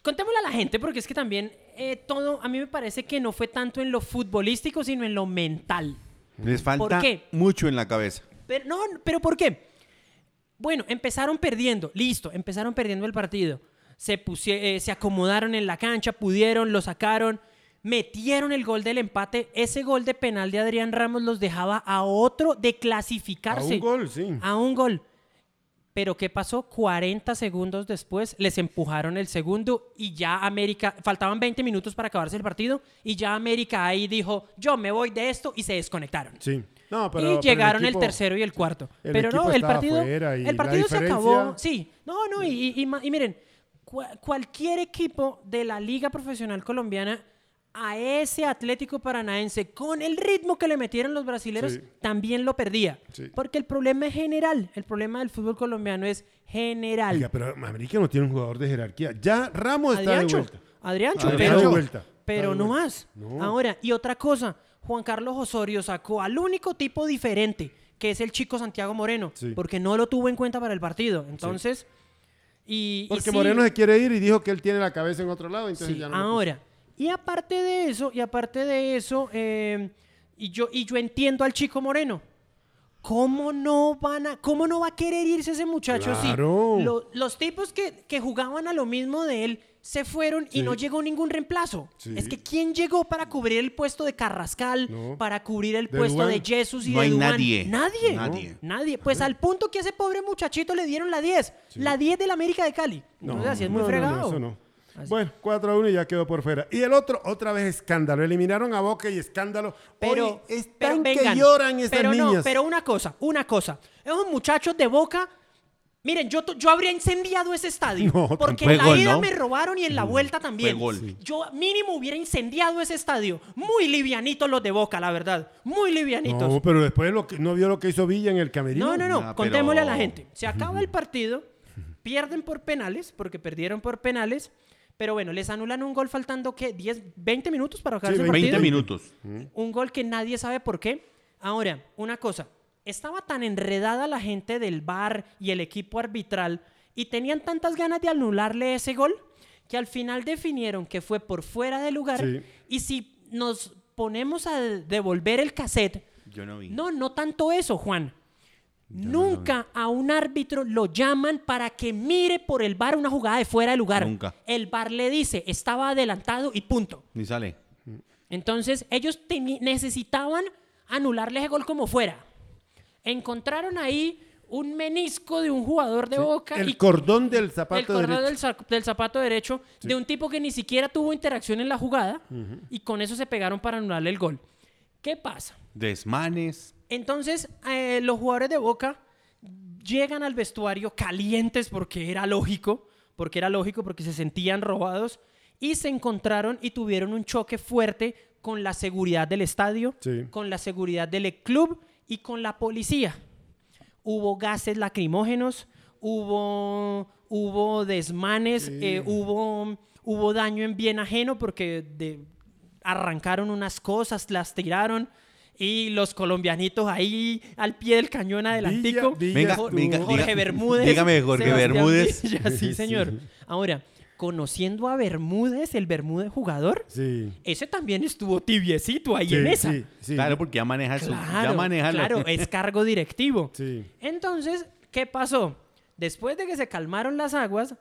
C: contémosle a la gente, porque es que también eh, todo, a mí me parece que no fue tanto en lo futbolístico, sino en lo mental.
B: Les falta mucho en la cabeza.
C: Pero, no, pero ¿por qué? Bueno, empezaron perdiendo, listo, empezaron perdiendo el partido. Se, pusie- eh, se acomodaron en la cancha, pudieron, lo sacaron, metieron el gol del empate. Ese gol de penal de Adrián Ramos los dejaba a otro de
A: A
C: clasificarse.
A: un gol, sí.
C: A un gol. Pero ¿qué pasó? 40 segundos después les empujaron el segundo y ya América, faltaban 20 minutos para acabarse el partido y ya América ahí dijo, yo me voy de esto y se desconectaron.
A: Sí. No, pero,
C: y
A: pero
C: llegaron el,
A: equipo-
C: tercero y el cuarto.
A: el
C: Pero no, el partido, el partido se acabó. Sí, no, no, y, y- y ma- y miren, cua- cualquier equipo de la Liga Profesional Colombiana a ese Atlético Paranaense, con el ritmo que le metieron los brasileños,
A: Sí.
C: también lo perdía.
A: Sí.
C: Porque el problema es general. El problema del fútbol colombiano es general.
A: Oiga, pero América no tiene un jugador de jerarquía. Ya Ramos está de
C: Adriancho,
A: vuelta.
C: Adriancho, pero,
A: de vuelta.
C: pero no más.
A: No.
C: Ahora, y otra cosa, Juan Carlos Osorio sacó al único tipo diferente, que es el chico Santiago Moreno,
A: Sí.
C: porque no lo tuvo en cuenta para el partido. Entonces, y,
A: Porque Moreno se quiere ir y dijo que él tiene la cabeza en otro lado, entonces ya no lo
C: ahora, y aparte de eso, y aparte de eso, eh, y, yo, y yo entiendo al chico Moreno. ¿Cómo no van a, cómo no va a querer irse ese muchacho si
A: Claro.
C: lo- los tipos que, que jugaban a lo mismo de él se fueron y
A: Sí.
C: no llegó ningún reemplazo?
A: Sí.
C: Es que ¿quién llegó para cubrir el puesto de Carrascal,
A: No.
C: para cubrir el
A: De
C: puesto de Jesus y
B: No
C: de
B: hay nadie.
C: Nadie.
B: Nadie.
C: Nadie. Pues al punto que a ese pobre muchachito le dieron la 10. La 10 del América de Cali. No, o sea, así es muy
A: no, no,
C: fregado.
A: no, eso no.
C: Así.
A: Bueno, 4 a 1 y ya quedó por fuera. Y el otro, otra vez escándalo. Eliminaron a Boca y escándalo.
C: Pero,
A: Hoy
C: pero
A: están
C: vengan,
A: que lloran estas
C: pero no,
A: niñas.
C: pero una cosa, una cosa. Esos muchachos de Boca, miren, yo, yo habría incendiado ese estadio.
A: No,
C: porque en la
B: gol,
C: ida
B: ¿no?
C: me robaron y en la vuelta también.
B: Fue gol. Sí.
C: Yo mínimo hubiera incendiado ese estadio. Muy livianitos los de Boca, la verdad. Muy livianitos.
A: No, pero después lo que, no vio lo que hizo Villa en el camerino.
C: No, no, no.
B: Ah,
C: Contémosle a la
B: pero-
C: gente. Se acaba el partido, pierden por penales, porque perdieron por penales. Pero bueno, les anulan un gol faltando, ¿qué? ¿10, 20 minutos para acabar
A: Sí,
C: el
B: 20
C: partido?
B: minutos.
C: Un gol que nadie sabe por qué. Ahora, una cosa. Estaba tan enredada la gente del bar y el equipo arbitral y tenían tantas ganas de anularle ese gol que al final definieron que fue por fuera de lugar.
A: Sí.
C: Y si nos ponemos a devolver el cassette,
B: Yo no vi.
C: no, no tanto eso, Juan. Nunca a un árbitro lo llaman para que mire por el bar una jugada de fuera de lugar.
B: Nunca.
C: El bar le dice, estaba adelantado y punto.
B: Ni sale.
C: Entonces, ellos necesitaban anularle ese gol como fuera. Encontraron ahí un menisco de un jugador de Boca
A: El
C: y
A: cordón del
C: el
A: zapato
C: cordón
A: derecho.
C: del, za- del zapato derecho de un tipo que ni siquiera tuvo interacción en la jugada y con eso se pegaron para anularle el gol. ¿Qué pasa?
B: Desmanes.
C: Entonces, eh, los jugadores de Boca llegan al vestuario calientes porque era lógico, porque era lógico, porque se sentían robados y se encontraron y tuvieron un choque fuerte con la seguridad del estadio,
A: Sí.
C: con la seguridad del club y con la policía. Hubo gases lacrimógenos, hubo, hubo desmanes, eh, hubo, hubo daño en bien ajeno porque de- arrancaron unas cosas, las tiraron y los colombianitos ahí al pie del cañón adelantico.
A: Villa
B: Venga,
A: estuvo-
B: venga,
C: Jorge
B: diga-
C: Bermúdez.
B: dígame, Jorge
C: Sebastián
B: Bermúdez.
C: Villa, sí,
A: Sí.
C: señor. Ahora, conociendo a Bermúdez, el Bermúdez jugador,
A: Sí.
C: ese también estuvo tibiecito ahí
A: Sí,
C: en esa.
A: sí, sí.
B: Claro, porque ya maneja su.
C: Claro,
B: ya maneja la-
C: claro, es cargo directivo.
A: Sí.
C: Entonces, ¿qué pasó? Después de que se calmaron las aguas,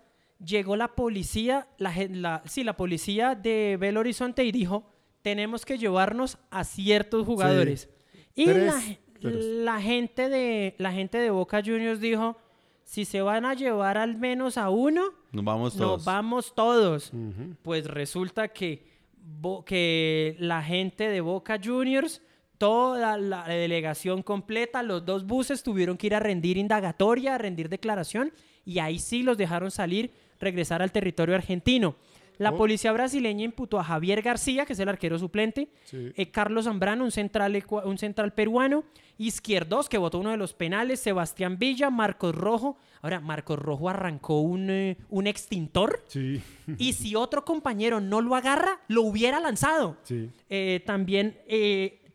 C: llegó la policía, la- sí, la policía de Belo Horizonte y dijo, tenemos que llevarnos a ciertos jugadores. Y
A: Tres,
C: la, ge-
A: tres.
C: la gente de, la gente de Boca Juniors dijo, si se van a llevar al menos a uno,
B: Nos vamos todos.
C: nos vamos todos. Pues resulta que, que la gente de Boca Juniors, toda la delegación completa, los dos buses tuvieron que ir a rendir indagatoria, a rendir declaración, y ahí sí los dejaron salir, regresar al territorio argentino. La policía brasileña imputó a Javier García, que es el arquero suplente,
A: Sí.
C: eh, Carlos Zambrano, un central, un central peruano, Izquierdos, que votó uno de los penales, Sebastián Villa, Marcos Rojo. Ahora, Marcos Rojo arrancó un, eh, un extintor
A: Sí.
C: y si otro compañero no lo agarra, lo hubiera lanzado.
A: Sí.
C: Eh, también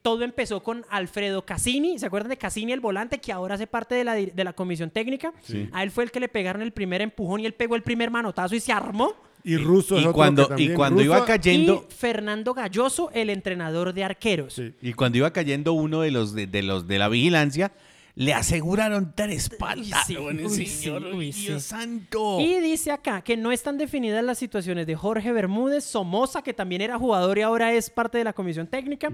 C: todo empezó con Alfredo Cassini. ¿Se acuerdan de Cassini, el volante, que ahora hace parte de la, de la comisión técnica?
B: Sí.
C: A él fue el que le pegaron el primer empujón y él pegó el primer manotazo y se armó.
A: Y Russo es
B: Y
A: otro
B: cuando,
A: que también-
B: y cuando
A: Russo-
B: iba cayendo.
C: Y Fernando Galloso, el entrenador de arqueros.
A: Sí.
B: Y cuando iba cayendo uno de los de, de los de la vigilancia, le aseguraron tres patas.
C: sí, uy,
B: Dios
C: sí.
B: santo.
C: Y dice acá que no están definidas las situaciones de Jorge Bermúdez, Somoza, que también era jugador y ahora es parte de la comisión técnica,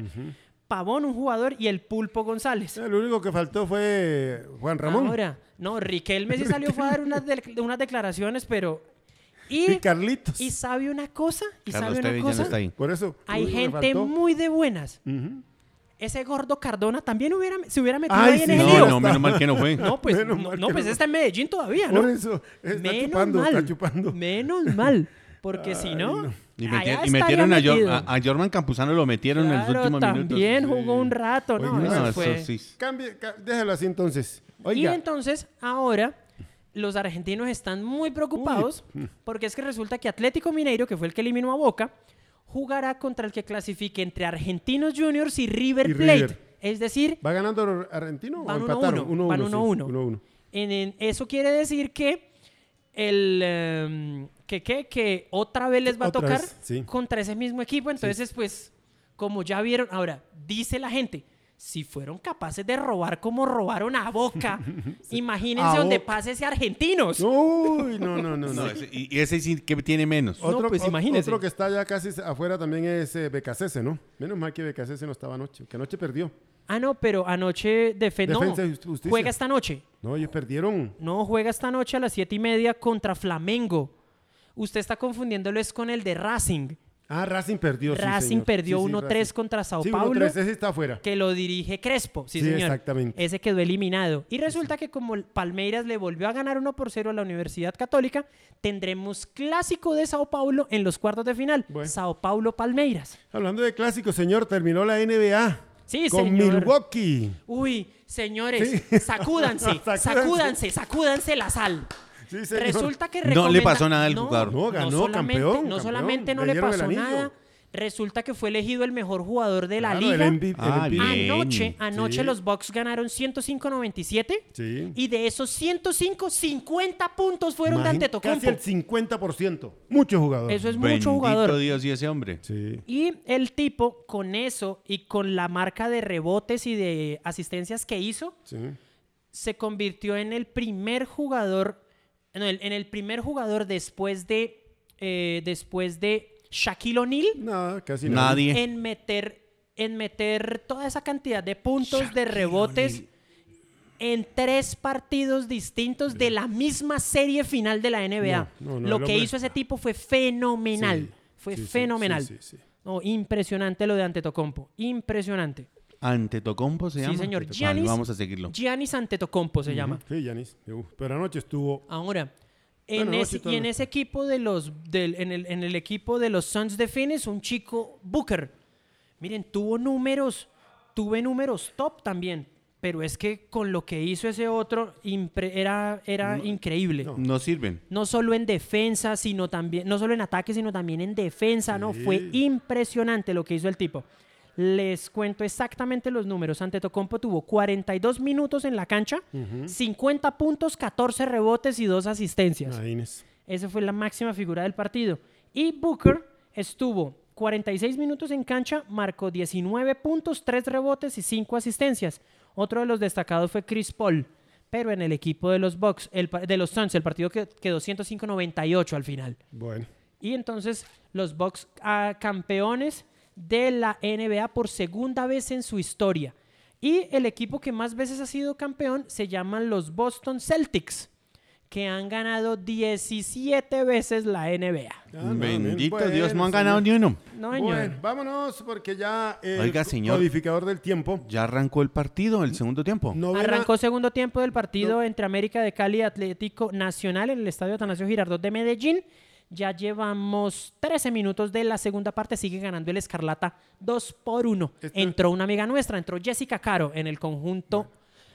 C: Pavón, un jugador, y el Pulpo González.
A: El único que faltó fue Juan Ramón.
C: Ahora, no, Riquelme sí salió fue a dar unas, de- unas declaraciones, pero... Y,
A: y Carlitos.
C: y sabe una cosa, y
B: Carlos
C: sabe una
B: no
C: cosa,
B: está ahí.
A: Por eso.
C: hay gente muy de buenas.
A: Ujú.
C: Ese gordo Cardona también hubiera, se hubiera metido
A: Ay,
C: ahí en
A: sí,
C: ese
B: No,
C: lío.
B: no, menos mal que no fue.
C: No, pues,
A: Menos
C: no, no, pues
A: no.
C: está en Medellín todavía, ¿no?
A: Por eso. Está
C: Menos
A: chupando,
C: mal.
A: está chupando.
C: Menos mal. Porque si no.
A: no.
B: Y, y metieron a, a, a Jorman Campuzano, lo metieron en los
C: Claro,
B: últimos minutos.
C: también jugó un rato, ¿no?
A: Oye,
C: Eso
B: No, eso
C: fue-
B: sí.
A: Cambie, ca- déjalo así entonces.
C: Y
A: Oiga.
C: entonces, ahora, los argentinos están muy preocupados porque es que resulta que Atlético Mineiro, que fue el que eliminó a Boca, jugará contra el que clasifique entre Argentinos Juniors y River
A: Y
C: Plate.
A: River.
C: Es decir,
A: ¿Va ganando Argentino
C: van
A: o
C: 1-1.
A: empataron? 1-1.
C: Van
A: sí,
C: 1-1.
A: 1-1.
C: En- en- eso quiere decir que el em, que, que, que otra vez les va a tocar
A: vez, sí.
C: contra ese mismo equipo. Entonces, pues, como ya vieron, ahora, dice la gente, Si fueron capaces de robar como robaron a Boca, imagínense
A: A
C: donde
A: Boca.
C: pase ese argentinos.
A: Uy, no, no, no. no.
B: Ese- y ese sí que tiene menos.
C: No, pues.
A: Otro que está ya casi afuera también es eh, Becasese, ¿no? Menos mal que Becasese no estaba anoche, que anoche perdió.
C: Ah, no, pero anoche defe- no,
A: Defensa y Justicia.
C: juega esta noche.
A: No, ellos perdieron.
C: No, juega esta noche a las siete y media contra Flamengo. Usted está confundiéndolo es con el de Racing.
A: Ah, Racing perdió.
C: Racing perdió
A: Sí, sí,
C: 1-3
A: Racing.
C: contra Sao
A: Sí,
C: Paulo.
A: 1-3, ese está afuera.
C: que lo dirige Crespo, sí,
A: Sí,
C: señor.
A: exactamente.
C: Ese quedó eliminado. Y resulta que como Palmeiras le volvió a ganar 1 por 0 a la Universidad Católica, tendremos clásico de Sao Paulo en los cuartos de final.
A: Bueno.
C: Sao Paulo-Palmeiras.
A: Hablando de clásicos, señor, terminó la NBA.
C: Sí,
A: con
C: señor.
A: Milwaukee.
C: Uy, señores, Sacúdanse.
A: sacúdanse,
C: sacúdanse la sal.
A: Sí, señor.
C: Resulta que
B: No le pasó nada al
C: no,
B: jugador.
A: No, ganó,
C: solamente,
A: campeón,
C: No
A: campeón.
C: solamente no
A: Le
C: pasó nada, resulta que fue elegido el mejor jugador de la
A: Claro,
C: liga.
A: el MVP, el
B: Ah,
A: MVP.
C: Anoche, anoche
A: Sí.
C: los Bucks ganaron 105.97
A: Sí.
C: y de esos 105, 50 puntos fueron de
A: Imagín-
C: Antetokounmpo.
A: Casi el 50%. Muchos jugadores.
C: Eso es
B: Bendito
C: mucho jugador.
B: Dios y ese hombre.
A: Sí.
C: Y el tipo, con eso y con la marca de rebotes y de asistencias que hizo,
A: sí.
C: se convirtió en el primer jugador, en el, en el primer jugador después de, eh, después de Shaquille O'Neal
A: Nada, casi.
B: Nadie.
C: en meter, en meter toda esa cantidad de puntos, de rebotes en tres partidos distintos de la misma serie final de la NBA.
A: No, no, no,
C: lo que
A: hombre-
C: hizo ese tipo fue fenomenal.
A: Sí,
C: Fue
A: sí,
C: fenomenal.
A: sí, sí, sí.
C: No, impresionante lo de Antetokounmpo. Impresionante.
B: Antetokounmpo se
C: Sí,
B: llama.
C: señor.
B: Vale,
C: Giannis,
B: vamos a seguirlo.
C: Giannis Antetokounmpo se llama.
A: Sí, Yanis. Uf, Pero anoche estuvo.
C: Ahora, en
A: Bueno,
C: ese, y en ese equipo de los, del, en, el, en el equipo de los Suns de Phoenix, un chico Booker. Miren, tuvo números, tuve números top también, pero es que con lo que hizo ese otro impre- era, era increíble. No.
B: No sirven.
C: solo en defensa, sino también, no solo en ataque, sino también en defensa, ¿no? Fue impresionante lo que hizo el tipo. Les cuento exactamente los números. Antetokounmpo tuvo 42 minutos en la cancha, 50 puntos, 14 rebotes y 2 asistencias. Esa fue la máxima figura del partido. Y Booker estuvo 46 minutos en cancha, marcó 19 puntos, 3 rebotes y 5 asistencias. Otro de los destacados fue Chris Paul, pero en el equipo de los Bucks, el, de los Suns, el partido que- quedó 105-98 al final.
A: Bueno.
C: Y entonces los Bucks ah, campeones de la NBA por segunda vez en su historia. Y el equipo que más veces ha sido campeón se llaman los Boston Celtics, que han ganado 17 veces la NBA.
A: Ah, no,
B: Bendito
A: bien.
B: Dios, no han ganado
A: señor.
B: ni uno.
C: No, señor.
A: Bueno, vámonos porque ya el
B: Oiga,
A: co-
B: señor.
A: codificador del tiempo.
B: Ya arrancó el partido, el segundo tiempo.
A: Novena-
C: Arrancó segundo tiempo del partido
A: No.
C: entre América de Cali y Atlético Nacional en el Estadio Atanasio Girardot de Medellín. Ya llevamos 13 minutos de la segunda parte. Sigue ganando el Escarlata 2 por 1.
A: Esto-
C: Entró una amiga nuestra, entró Jessica Caro en el conjunto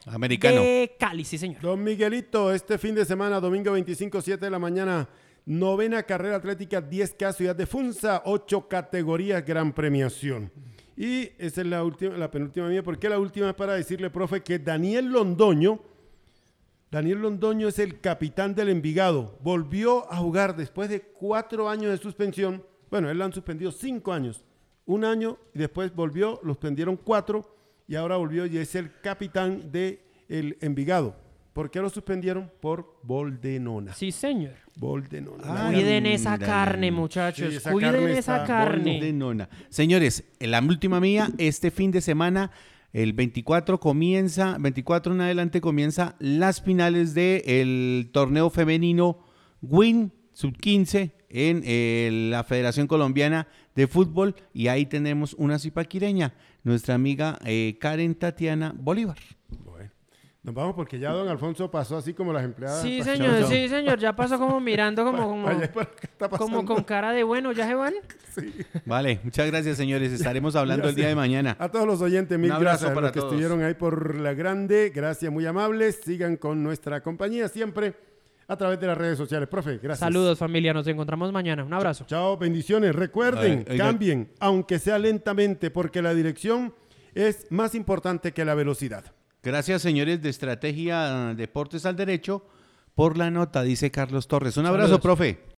B: Americano.
C: de Cali, sí señor.
A: Don Miguelito, este fin de semana, domingo 25, 7 de la mañana, novena carrera atlética 10K Ciudad de Funza, 8 categorías, gran premiación. Y esa es la, última, la penúltima mía. ¿Por qué la última? Es para decirle, profe, que Daniel Londoño, Daniel Londoño es el capitán del Envigado. Volvió a jugar después de cuatro años de suspensión. Bueno, él lo han suspendido cinco años. Un año y después volvió, los suspendieron cuatro y ahora volvió y es el capitán del Envigado. ¿Por qué lo suspendieron? Por Boldenona.
C: Sí, señor.
A: Boldenona.
B: Ah,
C: Cuiden esa carne, muchachos.
A: Sí, esa
C: Cuiden
A: carne
C: esa carne.
B: de nona. Señores, en la última mía, este fin de semana, el 24 comienza, 24 en adelante comienza las finales del torneo femenino WIN Sub-15 en eh, la Federación Colombiana de Fútbol y ahí tenemos una zipaquireña, nuestra amiga eh, Karen Tatiana Bolívar.
A: Nos vamos porque ya don Alfonso pasó así como las empleadas.
C: Sí, señor, sí, señor. Ya pasó como mirando como, como,
A: Vaya, ¿por qué está
C: como con cara de bueno, ¿ya se van?
B: Vale, muchas gracias señores, estaremos hablando el día de mañana.
A: A todos los oyentes, mil
B: Un abrazo
A: gracias a
B: para
A: los que
B: todos.
A: estuvieron ahí por la grande. Gracias, muy amables. Sigan con nuestra compañía siempre a través de las redes sociales. Profe, gracias.
C: Saludos, familia. Nos encontramos mañana. Un abrazo.
A: Chao, bendiciones. Recuerden, cambien, aunque sea lentamente, porque la dirección es más importante que la velocidad.
B: Gracias, señores de Estrategia Deportes al Derecho, por la nota, dice Carlos Torres. Un abrazo,
C: Saludos.
B: profe.